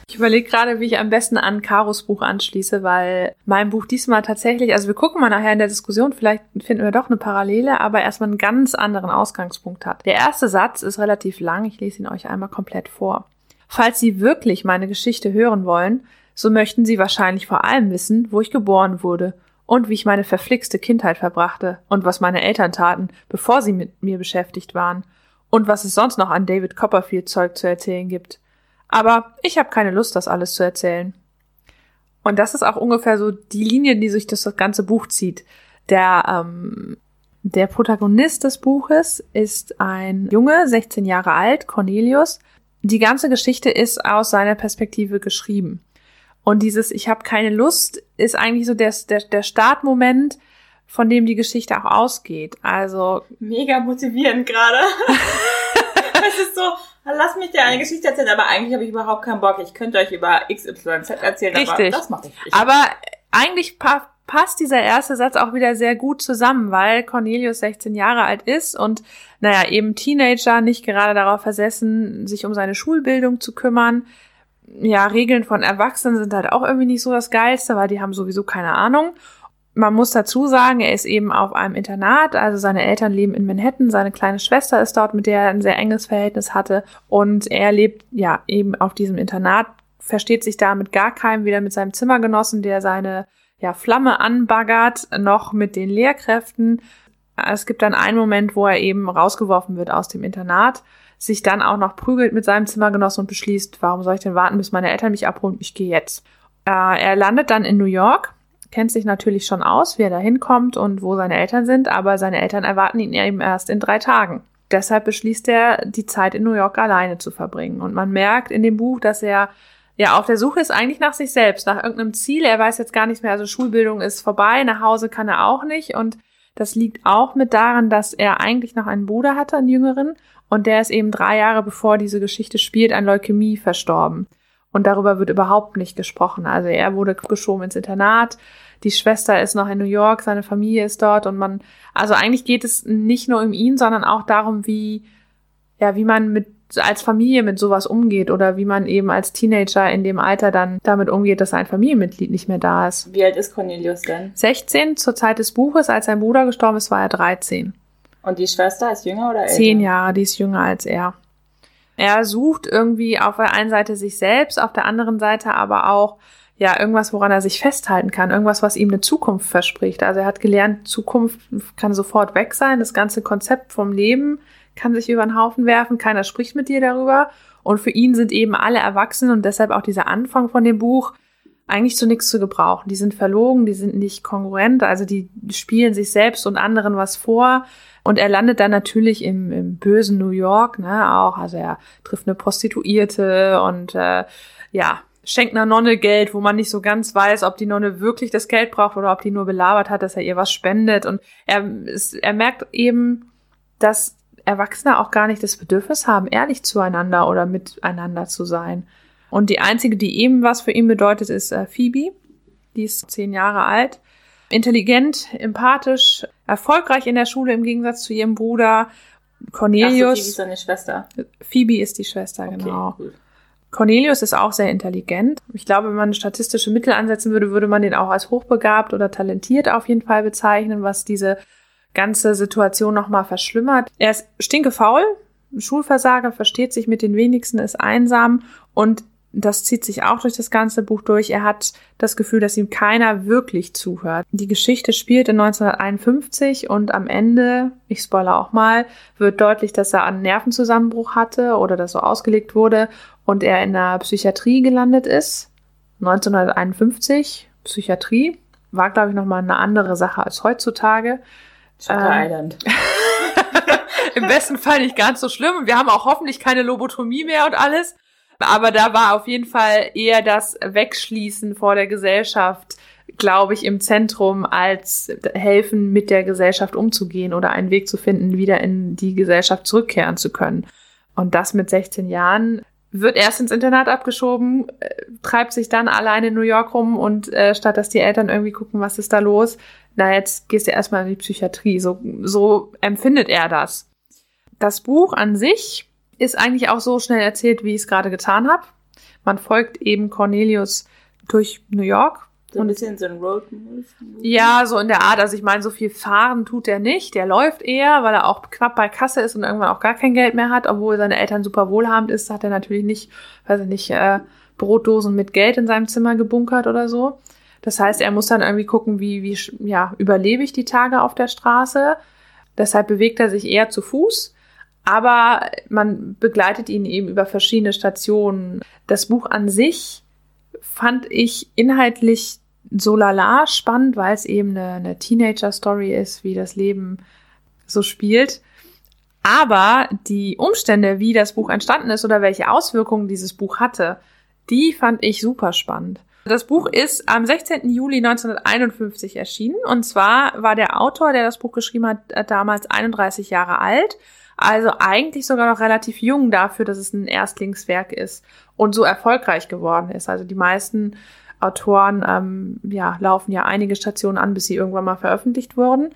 Ich überlege gerade, wie ich am besten an Karos Buch anschließe, weil mein Buch diesmal tatsächlich, also wir gucken mal nachher in der Diskussion, vielleicht finden wir doch eine Parallele, aber erstmal einen ganz anderen Ausgangspunkt hat. Der erste Satz ist relativ lang, ich lese ihn euch einmal komplett vor. Falls Sie wirklich meine Geschichte hören wollen, so möchten Sie wahrscheinlich vor allem wissen, wo ich geboren wurde und wie ich meine verflixte Kindheit verbrachte und was meine Eltern taten, bevor sie mit mir beschäftigt waren und was es sonst noch an David Copperfield Zeug zu erzählen gibt. Aber ich habe keine Lust, das alles zu erzählen. Und das ist auch ungefähr so die Linie, die sich das ganze Buch zieht. Der, ähm, der Protagonist des Buches ist ein Junge, 16 Jahre alt, Cornelius. Die ganze Geschichte ist aus seiner Perspektive geschrieben. Und dieses Ich habe keine Lust ist eigentlich so der, der, der Startmoment, von dem die Geschichte auch ausgeht. Also Mega motivierend gerade. es ist so, lass mich dir eine Geschichte erzählen, aber eigentlich habe ich überhaupt keinen Bock. Ich könnte euch über XYZ erzählen, aber Richtig. das mache ich nicht. Aber eigentlich pa passt dieser erste Satz auch wieder sehr gut zusammen, weil Cornelius 16 Jahre alt ist und, naja, eben Teenager, nicht gerade darauf versessen, sich um seine Schulbildung zu kümmern. Ja, Regeln von Erwachsenen sind halt auch irgendwie nicht so das Geilste, weil die haben sowieso keine Ahnung. Man muss dazu sagen, er ist eben auf einem Internat, also seine Eltern leben in Manhattan, seine kleine Schwester ist dort, mit der er ein sehr enges Verhältnis hatte und er lebt ja eben auf diesem Internat, versteht sich da mit gar keinem, weder mit seinem Zimmergenossen, der seine ja, Flamme anbaggert, noch mit den Lehrkräften. Es gibt dann einen Moment, wo er eben rausgeworfen wird aus dem Internat, sich dann auch noch prügelt mit seinem Zimmergenossen und beschließt, warum soll ich denn warten, bis meine Eltern mich abholen? Ich gehe jetzt. Äh, er landet dann in New York, kennt sich natürlich schon aus, wie er da hinkommt und wo seine Eltern sind, aber seine Eltern erwarten ihn eben erst in drei Tagen. Deshalb beschließt er, die Zeit in New York alleine zu verbringen. Und man merkt in dem Buch, dass er ja auf der Suche ist eigentlich nach sich selbst, nach irgendeinem Ziel. Er weiß jetzt gar nicht mehr, also Schulbildung ist vorbei, nach Hause kann er auch nicht. Und das liegt auch mit daran, dass er eigentlich noch einen Bruder hatte, einen jüngeren, und der ist eben drei Jahre bevor diese Geschichte spielt, an Leukämie verstorben. Und darüber wird überhaupt nicht gesprochen. Also er wurde geschoben ins Internat, die Schwester ist noch in New York, seine Familie ist dort und man, also eigentlich geht es nicht nur um ihn, sondern auch darum, wie, ja, wie man mit als Familie mit sowas umgeht oder wie man eben als Teenager in dem Alter dann damit umgeht, dass ein Familienmitglied nicht mehr da ist. Wie alt ist Cornelius denn? 16 zur Zeit des Buches, als sein Bruder gestorben ist, war er 13. Und die Schwester ist jünger oder älter? Zehn Jahre, die ist jünger als er. Er sucht irgendwie auf der einen Seite sich selbst, auf der anderen Seite aber auch ja irgendwas, woran er sich festhalten kann, irgendwas, was ihm eine Zukunft verspricht. Also er hat gelernt, Zukunft kann sofort weg sein, das ganze Konzept vom Leben kann sich über den Haufen werfen, keiner spricht mit dir darüber. Und für ihn sind eben alle Erwachsenen und deshalb auch dieser Anfang von dem Buch eigentlich zu nichts zu gebrauchen. Die sind verlogen, die sind nicht kongruent, also die spielen sich selbst und anderen was vor. Und er landet dann natürlich im, im bösen New York, ne, auch. Also er trifft eine Prostituierte und äh, ja, schenkt einer Nonne Geld, wo man nicht so ganz weiß, ob die Nonne wirklich das Geld braucht oder ob die nur belabert hat, dass er ihr was spendet. Und er, ist, er merkt eben, dass Erwachsene auch gar nicht das Bedürfnis haben, ehrlich zueinander oder miteinander zu sein. Und die einzige, die eben was für ihn bedeutet, ist äh, Phoebe. Die ist zehn Jahre alt. Intelligent, empathisch, erfolgreich in der Schule im Gegensatz zu ihrem Bruder. Cornelius. Ach so, Phoebe ist seine Schwester. Phoebe ist die Schwester, okay, genau. Gut. Cornelius ist auch sehr intelligent. Ich glaube, wenn man statistische Mittel ansetzen würde, würde man den auch als hochbegabt oder talentiert auf jeden Fall bezeichnen, was diese ganze Situation nochmal verschlimmert. Er ist stinkefaul, Schulversager, versteht sich mit den wenigsten, ist einsam und das zieht sich auch durch das ganze Buch durch. Er hat das Gefühl, dass ihm keiner wirklich zuhört. Die Geschichte spielt in 1951 und am Ende, ich spoiler auch mal, wird deutlich, dass er einen Nervenzusammenbruch hatte oder dass so ausgelegt wurde und er in der Psychiatrie gelandet ist. 1951, Psychiatrie, war, glaube ich, nochmal eine andere Sache als heutzutage. Shutter ähm, Island. Im besten Fall nicht ganz so schlimm. Wir haben auch hoffentlich keine Lobotomie mehr und alles. Aber da war auf jeden Fall eher das Wegschließen vor der Gesellschaft, glaube ich, im Zentrum, als helfen, mit der Gesellschaft umzugehen oder einen Weg zu finden, wieder in die Gesellschaft zurückkehren zu können. Und das mit 16 Jahren wird erst ins Internat abgeschoben, äh, treibt sich dann alleine in New York rum und äh, statt dass die Eltern irgendwie gucken, was ist da los, na jetzt gehst du erstmal in die Psychiatrie. So, so empfindet er das. Das Buch an sich ist eigentlich auch so schnell erzählt, wie ich es gerade getan habe. Man folgt eben Cornelius durch New York. So ein bisschen so ein Roadmovie. Ja, so in der Art. Also ich meine, so viel fahren tut er nicht. Der läuft eher, weil er auch knapp bei Kasse ist und irgendwann auch gar kein Geld mehr hat. Obwohl seine Eltern super wohlhabend ist, hat er natürlich nicht, weiß ich nicht, äh, Brotdosen mit Geld in seinem Zimmer gebunkert oder so. Das heißt, er muss dann irgendwie gucken, wie, wie, ja, überlebe ich die Tage auf der Straße. Deshalb bewegt er sich eher zu Fuß aber man begleitet ihn eben über verschiedene Stationen. Das Buch an sich fand ich inhaltlich so lala spannend, weil es eben eine, eine Teenager-Story ist, wie das Leben so spielt. Aber die Umstände, wie das Buch entstanden ist oder welche Auswirkungen dieses Buch hatte, die fand ich super spannend. Das Buch ist am 16. Juli 1951 erschienen. Und zwar war der Autor, der das Buch geschrieben hat, damals 31 Jahre alt also eigentlich sogar noch relativ jung dafür, dass es ein Erstlingswerk ist und so erfolgreich geworden ist. Also die meisten Autoren ähm, ja, laufen ja einige Stationen an, bis sie irgendwann mal veröffentlicht wurden.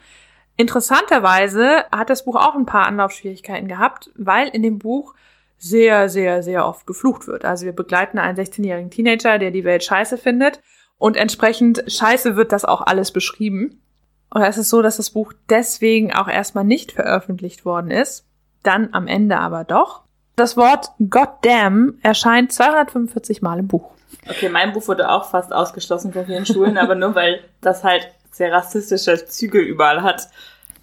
Interessanterweise hat das Buch auch ein paar Anlaufschwierigkeiten gehabt, weil in dem Buch sehr, sehr, sehr oft geflucht wird. Also wir begleiten einen 16-jährigen Teenager, der die Welt scheiße findet und entsprechend scheiße wird das auch alles beschrieben. Und es ist so, dass das Buch deswegen auch erstmal nicht veröffentlicht worden ist dann am Ende aber doch. Das Wort Goddamn erscheint 245 Mal im Buch. Okay, mein Buch wurde auch fast ausgeschlossen von vielen Schulen, aber nur weil das halt sehr rassistische Züge überall hat.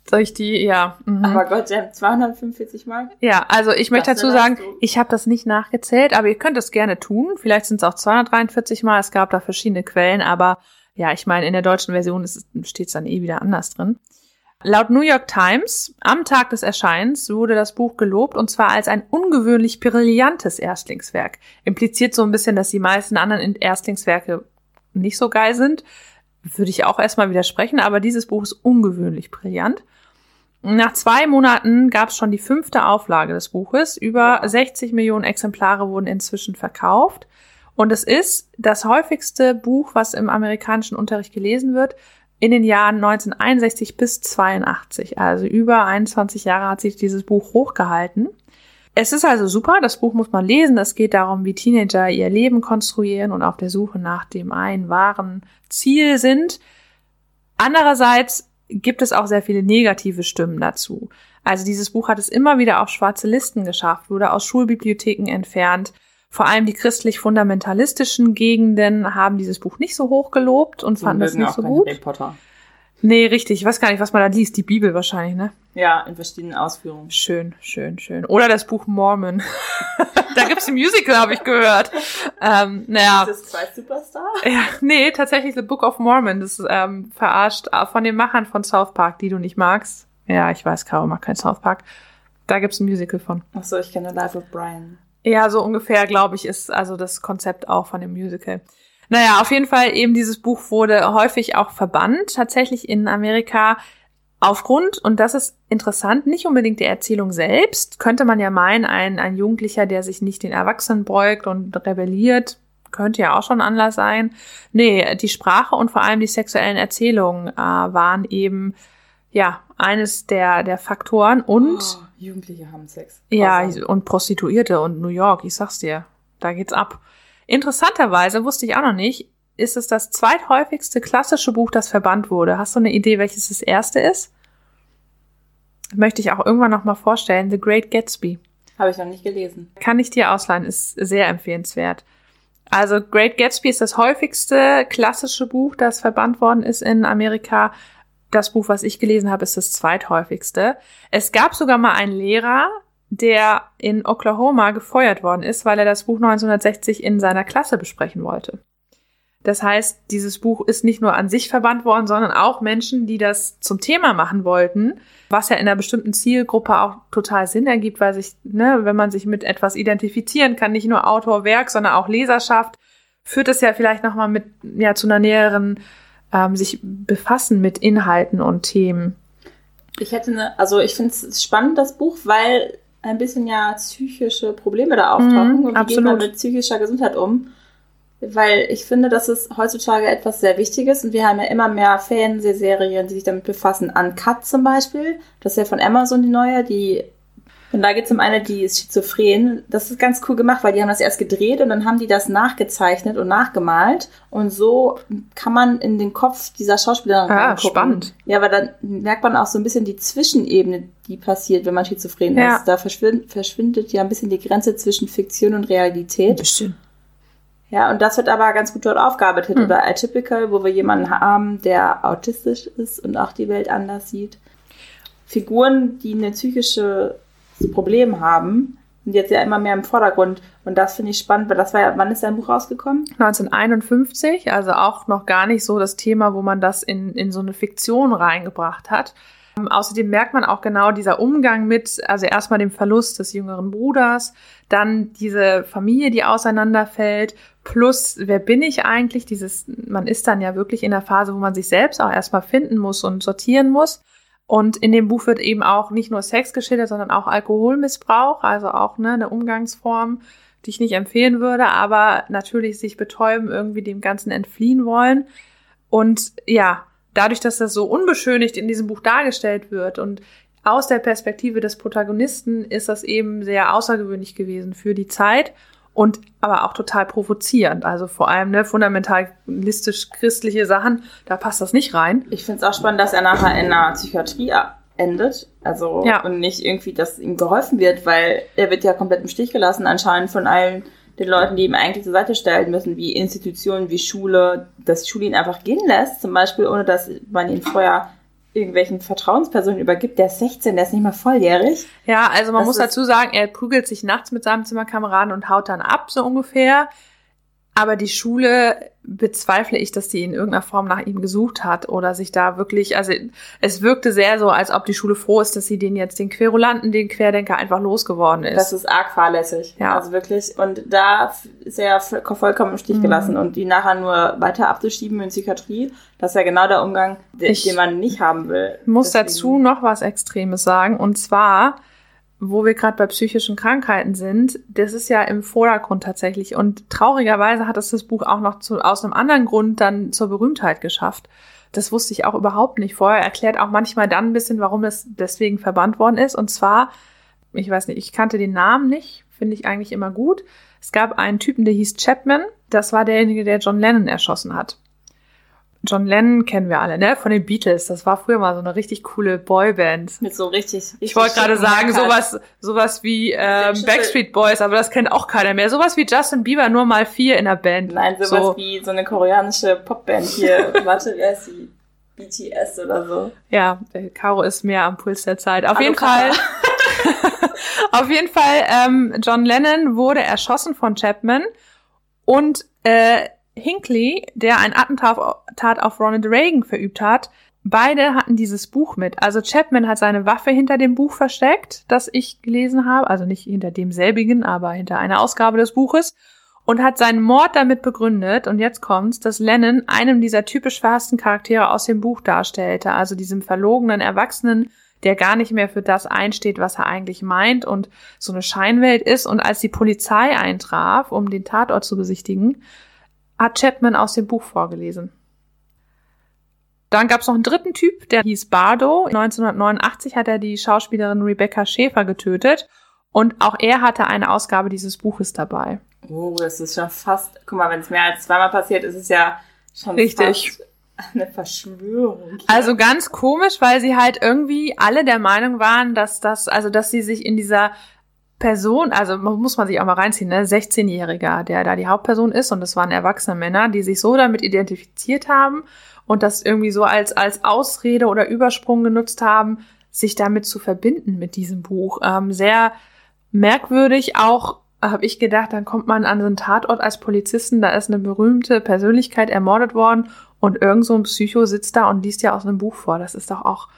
Soll ich die, ja. Mhm. Aber Gott, sie haben 245 Mal. Ja, also ich möchte dazu sagen, ich habe das nicht nachgezählt, aber ihr könnt es gerne tun. Vielleicht sind es auch 243 Mal. Es gab da verschiedene Quellen, aber ja, ich meine, in der deutschen Version steht es dann eh wieder anders drin. Laut New York Times, am Tag des Erscheinens wurde das Buch gelobt und zwar als ein ungewöhnlich brillantes Erstlingswerk. Impliziert so ein bisschen, dass die meisten anderen Erstlingswerke nicht so geil sind. Würde ich auch erstmal widersprechen, aber dieses Buch ist ungewöhnlich brillant. Nach zwei Monaten gab es schon die fünfte Auflage des Buches. Über 60 Millionen Exemplare wurden inzwischen verkauft. Und es ist das häufigste Buch, was im amerikanischen Unterricht gelesen wird, in den Jahren 1961 bis 82. Also über 21 Jahre hat sich dieses Buch hochgehalten. Es ist also super, das Buch muss man lesen. Es geht darum, wie Teenager ihr Leben konstruieren und auf der Suche nach dem einen wahren Ziel sind. Andererseits gibt es auch sehr viele negative Stimmen dazu. Also dieses Buch hat es immer wieder auf schwarze Listen geschafft, wurde aus Schulbibliotheken entfernt. Vor allem die christlich-fundamentalistischen Gegenden haben dieses Buch nicht so hoch gelobt und fanden es nicht so gut. Harry Potter. Nee, richtig. Ich weiß gar nicht, was man da liest. Die Bibel wahrscheinlich, ne? Ja, in verschiedenen Ausführungen. Schön, schön, schön. Oder das Buch Mormon. da gibt's ein Musical, habe ich gehört. Ähm, naja. Ist das zwei Superstar? Ja, nee, tatsächlich The Book of Mormon. Das ist ähm, verarscht äh, von den Machern von South Park, die du nicht magst. Ja, ich weiß, Caro mag kein South Park. Da gibt's ein Musical von. Ach so, ich kenne Life of Brian. Ja, so ungefähr, glaube ich, ist also das Konzept auch von dem Musical. Naja, auf jeden Fall eben dieses Buch wurde häufig auch verbannt, tatsächlich in Amerika. Aufgrund, und das ist interessant, nicht unbedingt der Erzählung selbst, könnte man ja meinen, ein, ein Jugendlicher, der sich nicht den Erwachsenen beugt und rebelliert, könnte ja auch schon Anlass sein. Nee, die Sprache und vor allem die sexuellen Erzählungen äh, waren eben, ja, eines der, der Faktoren und. Oh, Jugendliche haben Sex. Ja, und Prostituierte und New York, ich sag's dir, da geht's ab. Interessanterweise, wusste ich auch noch nicht, ist es das zweithäufigste klassische Buch, das verbannt wurde. Hast du eine Idee, welches das erste ist? Möchte ich auch irgendwann noch mal vorstellen. The Great Gatsby. Habe ich noch nicht gelesen. Kann ich dir ausleihen, ist sehr empfehlenswert. Also Great Gatsby ist das häufigste klassische Buch, das verbannt worden ist in Amerika. Das Buch, was ich gelesen habe, ist das zweithäufigste. Es gab sogar mal einen Lehrer, der in Oklahoma gefeuert worden ist, weil er das Buch 1960 in seiner Klasse besprechen wollte. Das heißt, dieses Buch ist nicht nur an sich verbannt worden, sondern auch Menschen, die das zum Thema machen wollten, was ja in einer bestimmten Zielgruppe auch total Sinn ergibt, weil sich, ne, wenn man sich mit etwas identifizieren kann, nicht nur Autor, Werk, sondern auch Leserschaft, führt es ja vielleicht nochmal mit, ja, zu einer näheren, ähm, sich befassen mit Inhalten und Themen. Ich hätte eine, also ich finde es spannend, das Buch, weil ein bisschen ja psychische Probleme da auftauchen. Mhm, und wie absolut. geht man mit psychischer Gesundheit um? Weil ich finde, das ist heutzutage etwas sehr Wichtiges und wir haben ja immer mehr Fernsehserien, die sich damit befassen. Uncut zum Beispiel, das ist ja von Amazon die neue, die und da geht es um eine, die ist schizophren. Das ist ganz cool gemacht, weil die haben das erst gedreht und dann haben die das nachgezeichnet und nachgemalt. Und so kann man in den Kopf dieser Schauspielerin ah, reingucken. spannend. Ja, aber dann merkt man auch so ein bisschen die Zwischenebene, die passiert, wenn man schizophren ja. ist. Da verschwindet, verschwindet ja ein bisschen die Grenze zwischen Fiktion und Realität. Bestimmt. Ja, und das wird aber ganz gut dort aufgearbeitet. Hm. Oder Atypical, wo wir jemanden haben, der autistisch ist und auch die Welt anders sieht. Figuren, die eine psychische Problem haben, sind jetzt ja immer mehr im Vordergrund. Und das finde ich spannend, weil das war ja, wann ist dein Buch rausgekommen? 1951, also auch noch gar nicht so das Thema, wo man das in, in so eine Fiktion reingebracht hat. Ähm, außerdem merkt man auch genau dieser Umgang mit, also erstmal dem Verlust des jüngeren Bruders, dann diese Familie, die auseinanderfällt, plus wer bin ich eigentlich? Dieses, man ist dann ja wirklich in der Phase, wo man sich selbst auch erstmal finden muss und sortieren muss. Und in dem Buch wird eben auch nicht nur Sex geschildert, sondern auch Alkoholmissbrauch, also auch ne, eine Umgangsform, die ich nicht empfehlen würde, aber natürlich sich betäuben, irgendwie dem Ganzen entfliehen wollen. Und ja, dadurch, dass das so unbeschönigt in diesem Buch dargestellt wird und aus der Perspektive des Protagonisten ist das eben sehr außergewöhnlich gewesen für die Zeit und aber auch total provozierend. Also vor allem ne, fundamentalistisch christliche Sachen, da passt das nicht rein. Ich finde es auch spannend, dass er nachher in einer Psychiatrie endet. Also ja. und nicht irgendwie, dass ihm geholfen wird, weil er wird ja komplett im Stich gelassen, anscheinend von allen den Leuten, die ihm eigentlich zur Seite stellen müssen, wie Institutionen, wie Schule, dass die Schule ihn einfach gehen lässt, zum Beispiel, ohne dass man ihn vorher irgendwelchen Vertrauenspersonen übergibt. Der ist 16, der ist nicht mal volljährig. Ja, also man Das muss dazu sagen, er prügelt sich nachts mit seinem Zimmerkameraden und haut dann ab, so ungefähr. Aber die Schule bezweifle ich, dass die in irgendeiner Form nach ihm gesucht hat oder sich da wirklich, also es wirkte sehr so, als ob die Schule froh ist, dass sie den jetzt, den Querulanten, den Querdenker einfach losgeworden ist. Das ist arg fahrlässig. Ja. Also wirklich. Und da ist er vollkommen im Stich Mhm. gelassen. Und die nachher nur weiter abzuschieben in Psychiatrie, das ist ja genau der Umgang, den, Ich den man nicht haben will. Ich muss Deswegen- dazu noch was Extremes sagen. Und zwar, wo wir gerade bei psychischen Krankheiten sind, das ist ja im Vordergrund tatsächlich. Und traurigerweise hat es das Buch auch noch zu, aus einem anderen Grund dann zur Berühmtheit geschafft. Das wusste ich auch überhaupt nicht vorher. Erklärt auch manchmal dann ein bisschen, warum es deswegen verbannt worden ist. Und zwar, ich weiß nicht, ich kannte den Namen nicht, finde ich eigentlich immer gut. Es gab einen Typen, der hieß Chapman. Das war derjenige, der John Lennon erschossen hat. John Lennon kennen wir alle, ne? Von den Beatles. Das war früher mal so eine richtig coole Boyband. Mit so richtig. richtig Ich wollte gerade sagen, sowas, sowas wie ähm, Backstreet Boys, aber das kennt auch keiner mehr. Sowas wie Justin Bieber, nur mal vier in der Band. Nein, sowas so, wie so eine koreanische Popband hier. Warte, wer ist die? BTS oder so. Ja, äh, Caro ist mehr am Puls der Zeit. Auf Hallo, jeden. Fall, auf jeden Fall, ähm, John Lennon wurde erschossen von Chapman und äh, Hinckley, der ein Attentat auf, Ronald Reagan verübt hat, beide hatten dieses Buch mit. Also Chapman hat seine Waffe hinter dem Buch versteckt, das ich gelesen habe, also nicht hinter demselbigen, aber hinter einer Ausgabe des Buches und hat seinen Mord damit begründet, und jetzt kommt's, dass Lennon einem dieser typisch verhassten Charaktere aus dem Buch darstellte, also diesem verlogenen Erwachsenen, der gar nicht mehr für das einsteht, was er eigentlich meint und so eine Scheinwelt ist. Und als die Polizei eintraf, um den Tatort zu besichtigen, hat Chapman aus dem Buch vorgelesen. Dann gab's noch einen dritten Typ, der hieß Bardo. 1989 hat er die Schauspielerin Rebecca Schäfer getötet und auch er hatte eine Ausgabe dieses Buches dabei. Oh, das ist schon fast. Guck mal, wenn es mehr als zweimal passiert, ist es ja schon Richtig. eine Verschwörung. Also ganz komisch, weil sie halt irgendwie alle der Meinung waren, dass das, also dass sie sich in dieser Person, also muss man sich auch mal reinziehen, ne, 16-Jähriger, der da die Hauptperson ist und das waren erwachsene Männer, die sich so damit identifiziert haben und das irgendwie so als, als Ausrede oder Übersprung genutzt haben, sich damit zu verbinden mit diesem Buch. Ähm, sehr merkwürdig auch habe ich gedacht, dann kommt man an so einen Tatort als Polizisten, da ist eine berühmte Persönlichkeit ermordet worden und irgend so ein Psycho sitzt da und liest ja aus einem Buch vor. Das ist doch auch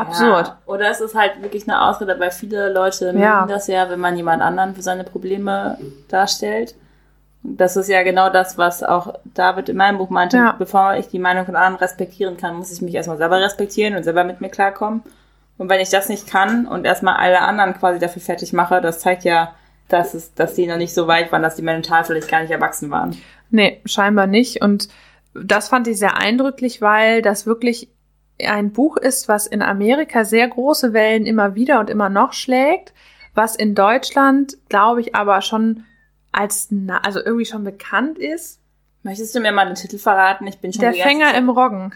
absurd. Ja. Oder es ist halt wirklich eine Ausrede, weil viele Leute Ja. das ja, wenn man jemand anderen für seine Probleme darstellt. Das ist ja genau das, was auch David in meinem Buch meinte. Ja. Bevor ich die Meinung von anderen respektieren kann, muss ich mich erstmal selber respektieren und selber mit mir klarkommen. Und wenn ich das nicht kann und erstmal alle anderen quasi dafür fertig mache, das zeigt ja, dass es, dass die noch nicht so weit waren, dass die mental vielleicht gar nicht erwachsen waren. Nee, scheinbar nicht. Und das fand ich sehr eindrücklich, weil das wirklich ein Buch ist, was in Amerika sehr große Wellen immer wieder und immer noch schlägt, was in Deutschland, glaube ich, aber schon als, na, also irgendwie schon bekannt ist. Möchtest du mir mal den Titel verraten? Ich bin schon Der Fänger im Roggen.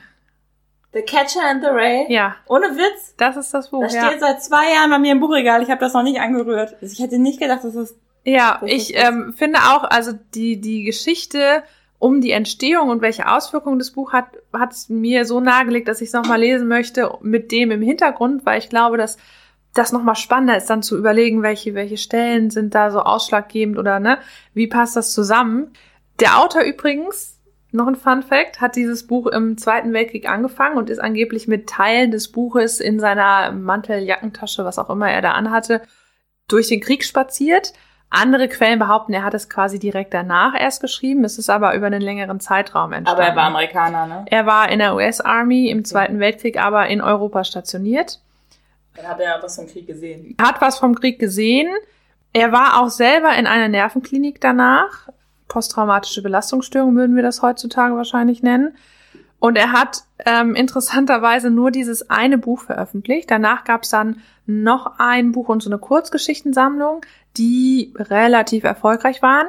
The Catcher and the Ray? Ja, Ohne Witz? das ist das Buch. Das ja. steht seit zwei Jahren bei mir im Buchregal. Ich habe das noch nicht angerührt. Also ich hätte nicht gedacht, dass es. Ja, Das ich ähm, finde auch, also die, die Geschichte um die Entstehung und welche Auswirkungen das Buch hat, hat es mir so nahegelegt, dass ich es nochmal lesen möchte mit dem im Hintergrund, weil ich glaube, dass das nochmal spannender ist, dann zu überlegen, welche, welche Stellen sind da so ausschlaggebend oder ne, wie passt das zusammen. Der Autor übrigens, noch ein Fun Fact, hat dieses Buch im Zweiten Weltkrieg angefangen und ist angeblich mit Teilen des Buches in seiner Manteljackentasche, was auch immer er da anhatte, durch den Krieg spaziert. Andere Quellen behaupten, er hat es quasi direkt danach erst geschrieben. Es ist aber über einen längeren Zeitraum entstanden. Aber er war Amerikaner, ne? Er war in der US-Army im Zweiten Weltkrieg, aber in Europa stationiert. Dann hat er was vom Krieg gesehen. Hat was vom Krieg gesehen. Er war auch selber in einer Nervenklinik danach. Posttraumatische Belastungsstörung würden wir das heutzutage wahrscheinlich nennen. Und er hat ähm, interessanterweise nur dieses eine Buch veröffentlicht. Danach gab es dann noch ein Buch und so eine Kurzgeschichtensammlung, die relativ erfolgreich waren.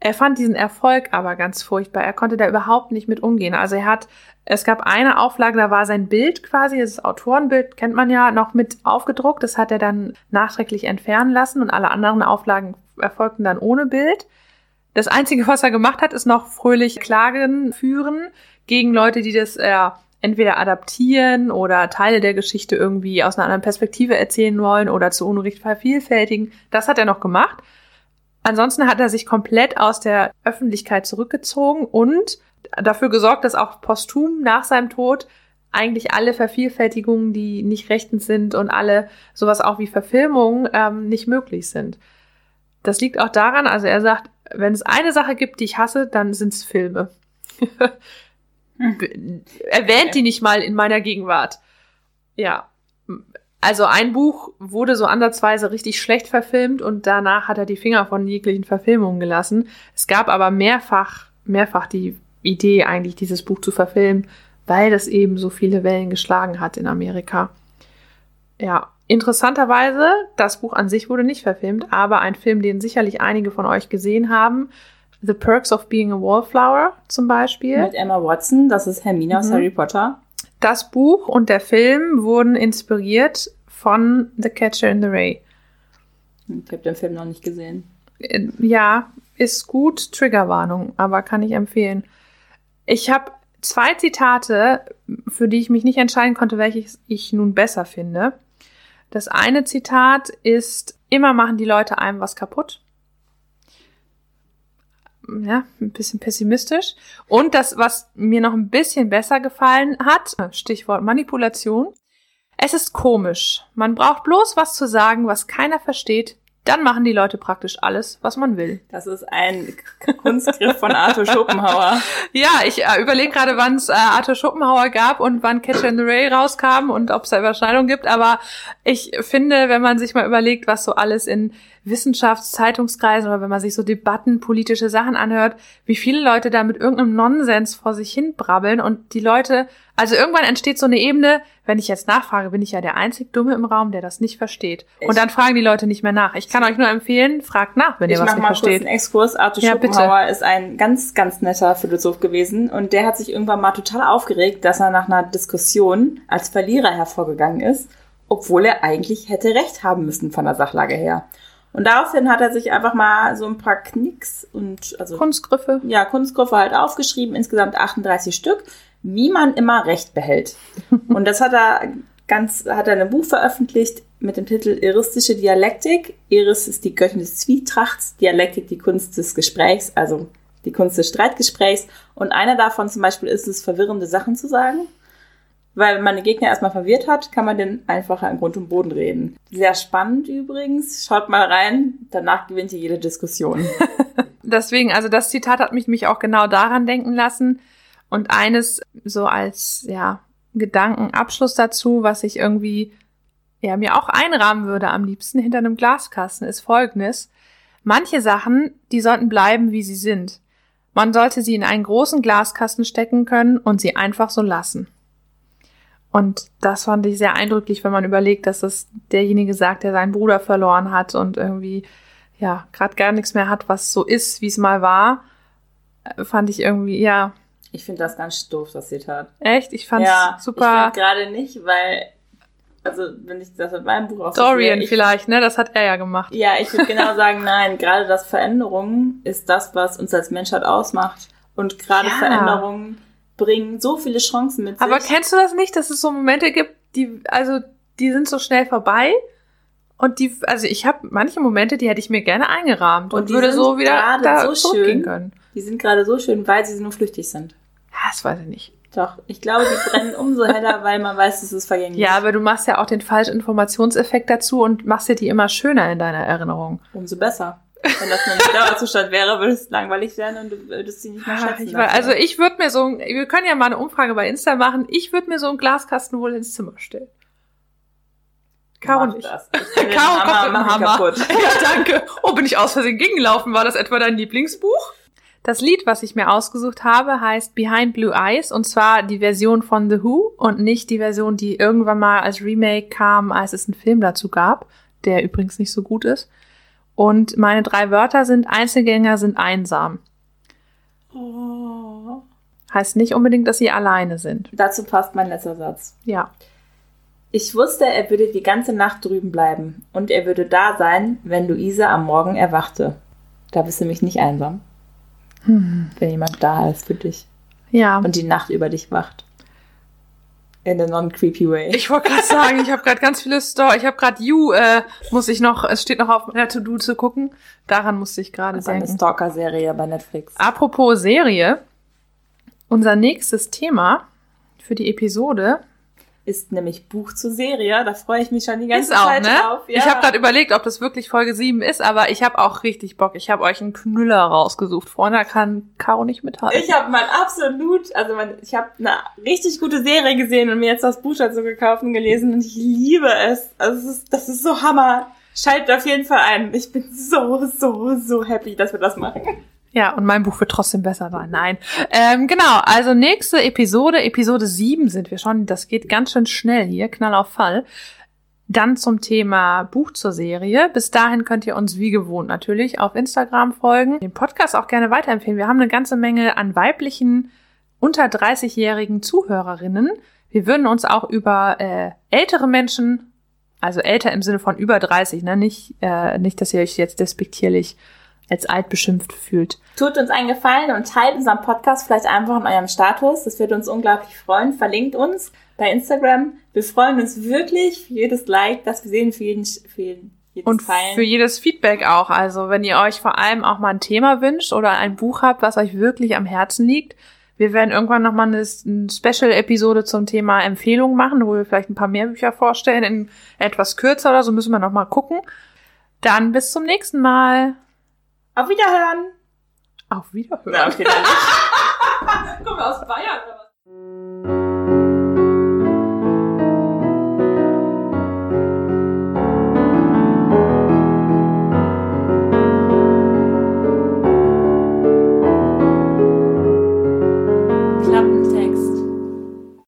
Er fand diesen Erfolg aber ganz furchtbar. Er konnte da überhaupt nicht mit umgehen. Also er hat, es gab eine Auflage, da war sein Bild quasi, das Autorenbild kennt man ja, noch mit aufgedruckt. Das hat er dann nachträglich entfernen lassen und alle anderen Auflagen erfolgten dann ohne Bild. Das Einzige, was er gemacht hat, ist noch fröhlich Klagen führen gegen Leute, die das äh, entweder adaptieren oder Teile der Geschichte irgendwie aus einer anderen Perspektive erzählen wollen oder zu Unrecht vervielfältigen. Das hat er noch gemacht. Ansonsten hat er sich komplett aus der Öffentlichkeit zurückgezogen und dafür gesorgt, dass auch posthum nach seinem Tod eigentlich alle Vervielfältigungen, die nicht rechtens sind und alle sowas auch wie Verfilmungen ähm, nicht möglich sind. Das liegt auch daran, also er sagt, wenn es eine Sache gibt, die ich hasse, dann sind es Filme. Erwähnt die nicht mal in meiner Gegenwart. Ja. Also ein Buch wurde so ansatzweise richtig schlecht verfilmt und danach hat er die Finger von jeglichen Verfilmungen gelassen. Es gab aber mehrfach, mehrfach die Idee eigentlich, dieses Buch zu verfilmen weil das eben so viele Wellen geschlagen hat in Amerika. Ja, interessanterweise, das Buch an sich wurde nicht verfilmt, aber ein Film, den sicherlich einige von euch gesehen haben, The Perks of Being a Wallflower zum Beispiel. Mit Emma Watson, das ist Hermine aus mhm. Harry Potter. Das Buch und der Film wurden inspiriert von The Catcher in the Ray. Ich habe den Film noch nicht gesehen. Äh, ja, ist gut, Triggerwarnung, aber kann ich empfehlen. Ich habe zwei Zitate, für die ich mich nicht entscheiden konnte, welches ich nun besser finde. Das eine Zitat ist, immer machen die Leute einem was kaputt. Ja, ein bisschen pessimistisch. Und das, was mir noch ein bisschen besser gefallen hat, Stichwort Manipulation. Es ist komisch. Man braucht bloß was zu sagen, was keiner versteht, dann machen die Leute praktisch alles, was man will. Das ist ein Kunstgriff von Arthur Schopenhauer. ja, ich äh, überlege gerade, wann es äh, Arthur Schopenhauer gab und wann Catcher in the Ray rauskam und ob es da Überschneidungen gibt. Aber ich finde, wenn man sich mal überlegt, was so alles in Wissenschaftszeitungskreisen oder wenn man sich so Debatten, politische Sachen anhört, wie viele Leute da mit irgendeinem Nonsens vor sich hin brabbeln und die Leute, also irgendwann entsteht so eine Ebene, wenn ich jetzt nachfrage, bin ich ja der einzig Dumme im Raum, der das nicht versteht. Ich und dann fragen die Leute nicht mehr nach. Ich kann euch nur empfehlen, fragt nach, wenn ihr was nicht versteht. Ich mache mal kurz einen Exkurs. Arthur ja, Schopenhauer bitte. ist ein ganz, ganz netter Philosoph gewesen und der hat sich irgendwann mal total aufgeregt, dass er nach einer Diskussion als Verlierer hervorgegangen ist, obwohl er eigentlich hätte recht haben müssen von der Sachlage her. Und daraufhin hat er sich einfach mal so ein paar Knicks und also Kunstgriffe. Ja, Kunstgriffe halt aufgeschrieben, insgesamt 38 Stück, wie man immer Recht behält. und das hat er ganz, hat er ein Buch veröffentlicht mit dem Titel Iristische Dialektik. Iris ist die Göttin des Zwietrachts, Dialektik die Kunst des Gesprächs, also die Kunst des Streitgesprächs. Und einer davon zum Beispiel ist es, verwirrende Sachen zu sagen. Weil wenn man den Gegner erstmal verwirrt hat, kann man den einfacher im Grund und Boden reden. Sehr spannend übrigens. Schaut mal rein. Danach gewinnt ihr jede Diskussion. Deswegen, also das Zitat hat mich, mich auch genau daran denken lassen. Und eines so als, ja, Gedankenabschluss dazu, was ich irgendwie, ja, mir auch einrahmen würde am liebsten hinter einem Glaskasten, ist folgendes. Manche Sachen, die sollten bleiben, wie sie sind. Man sollte sie in einen großen Glaskasten stecken können und sie einfach so lassen. Und das fand ich sehr eindrücklich, wenn man überlegt, dass es derjenige sagt, der seinen Bruder verloren hat und irgendwie, ja, gerade gar nichts mehr hat, was so ist, wie es mal war. Äh, fand ich irgendwie, ja. Ich finde das ganz doof, das Zitat. Echt? Ich fand's ja, super. Ich gerade nicht, weil, also, wenn ich das in meinem Buch auch Dorian vielleicht, ne? Das hat er ja gemacht. Ja, ich würde genau sagen, nein, gerade das Veränderungen ist das, was uns als Menschheit ausmacht. Und gerade ja. Veränderungen bringen so viele Chancen mit sich. Aber kennst du das nicht, dass es so Momente gibt, die, also, die sind so schnell vorbei? Und die, also ich habe manche Momente, die hätte ich mir gerne eingerahmt und, und würde so wieder da so schön können. Die sind gerade so schön, weil sie nur flüchtig sind. Das weiß ich nicht. Doch, ich glaube, die brennen umso heller, weil man weiß, es ist vergänglich. Ja, aber du machst ja auch den falschen Informationseffekt dazu und machst dir die immer schöner in deiner Erinnerung. Umso besser. Wenn das nur ein Dauerzustand wäre, würde es langweilig werden und du würdest sie nicht mehr schätzen. Ich weiß, also ich würde mir so, wir können ja mal eine Umfrage bei Insta machen, ich würde mir so einen Glaskasten wohl ins Zimmer stellen. Caro nicht. Caro kommt mit dem Hammer. Kaputt. Ja, danke. Oh, bin ich aus Versehen gegengelaufen? War das etwa dein Lieblingsbuch? Das Lied, was ich mir ausgesucht habe, heißt Behind Blue Eyes und zwar die Version von The Who und nicht die Version, die irgendwann mal als Remake kam, als es einen Film dazu gab, der übrigens nicht so gut ist. Und meine drei Wörter sind Einzelgänger sind einsam. Oh. Heißt nicht unbedingt, dass sie alleine sind. Dazu passt mein letzter Satz. Ja. Ich wusste, er würde die ganze Nacht drüben bleiben und er würde da sein, wenn Luise am Morgen erwachte. Da bist du mich nicht einsam. Hm. Wenn jemand da ist für dich. Ja. Und die Nacht über dich wacht. In a non-creepy way. Ich wollte gerade sagen, ich habe gerade ganz viele Story. Ich habe gerade You, äh, muss ich noch, es steht noch auf meiner To-Do zu gucken. Daran musste ich gerade ist eine denken. Stalker-Serie bei Netflix. Apropos Serie, unser nächstes Thema für die Episode Ist nämlich Buch zur Serie. Da freue ich mich schon die ganze ist auch, Zeit ne? drauf. Ja. Ich habe gerade überlegt, ob das wirklich Folge 7 ist, aber ich habe auch richtig Bock. Ich habe euch einen Knüller rausgesucht. Vorne da kann Caro nicht mithalten. Ich habe mal absolut, also mein, ich habe eine richtig gute Serie gesehen und mir jetzt das Buch dazu gekauft und gelesen und ich liebe es. Also es ist, das ist so Hammer. Schaltet auf jeden Fall ein. Ich bin so, so, so happy, dass wir das machen. Ja, und mein Buch wird trotzdem besser sein. Nein. Ähm, genau, also nächste Episode, Episode 7 sind wir schon. Das geht ganz schön schnell hier, Knall auf Fall. Dann zum Thema Buch zur Serie. Bis dahin könnt ihr uns wie gewohnt natürlich auf Instagram folgen. Den Podcast auch gerne weiterempfehlen. Wir haben eine ganze Menge an weiblichen, unter 30-jährigen Zuhörerinnen. Wir würden uns auch über äh, ältere Menschen, also älter im Sinne von über 30, ne? nicht, äh, nicht, dass ihr euch jetzt despektierlich als alt beschimpft fühlt. Tut uns einen Gefallen und teilt unseren Podcast vielleicht einfach in eurem Status. Das würde uns unglaublich freuen. Verlinkt uns bei Instagram. Wir freuen uns wirklich für jedes Like, das wir sehen, für jeden, für jeden jedes Und Teilen. für jedes Feedback auch. Also wenn ihr euch vor allem auch mal ein Thema wünscht oder ein Buch habt, was euch wirklich am Herzen liegt. Wir werden irgendwann nochmal eine, eine Special-Episode zum Thema Empfehlungen machen, wo wir vielleicht ein paar mehr Bücher vorstellen, in etwas kürzer oder so, müssen wir nochmal gucken. Dann bis zum nächsten Mal. Auf Wiederhören. Auf Wiederhören. Na, okay, dann nicht. Kommen wir aus Bayern oder was?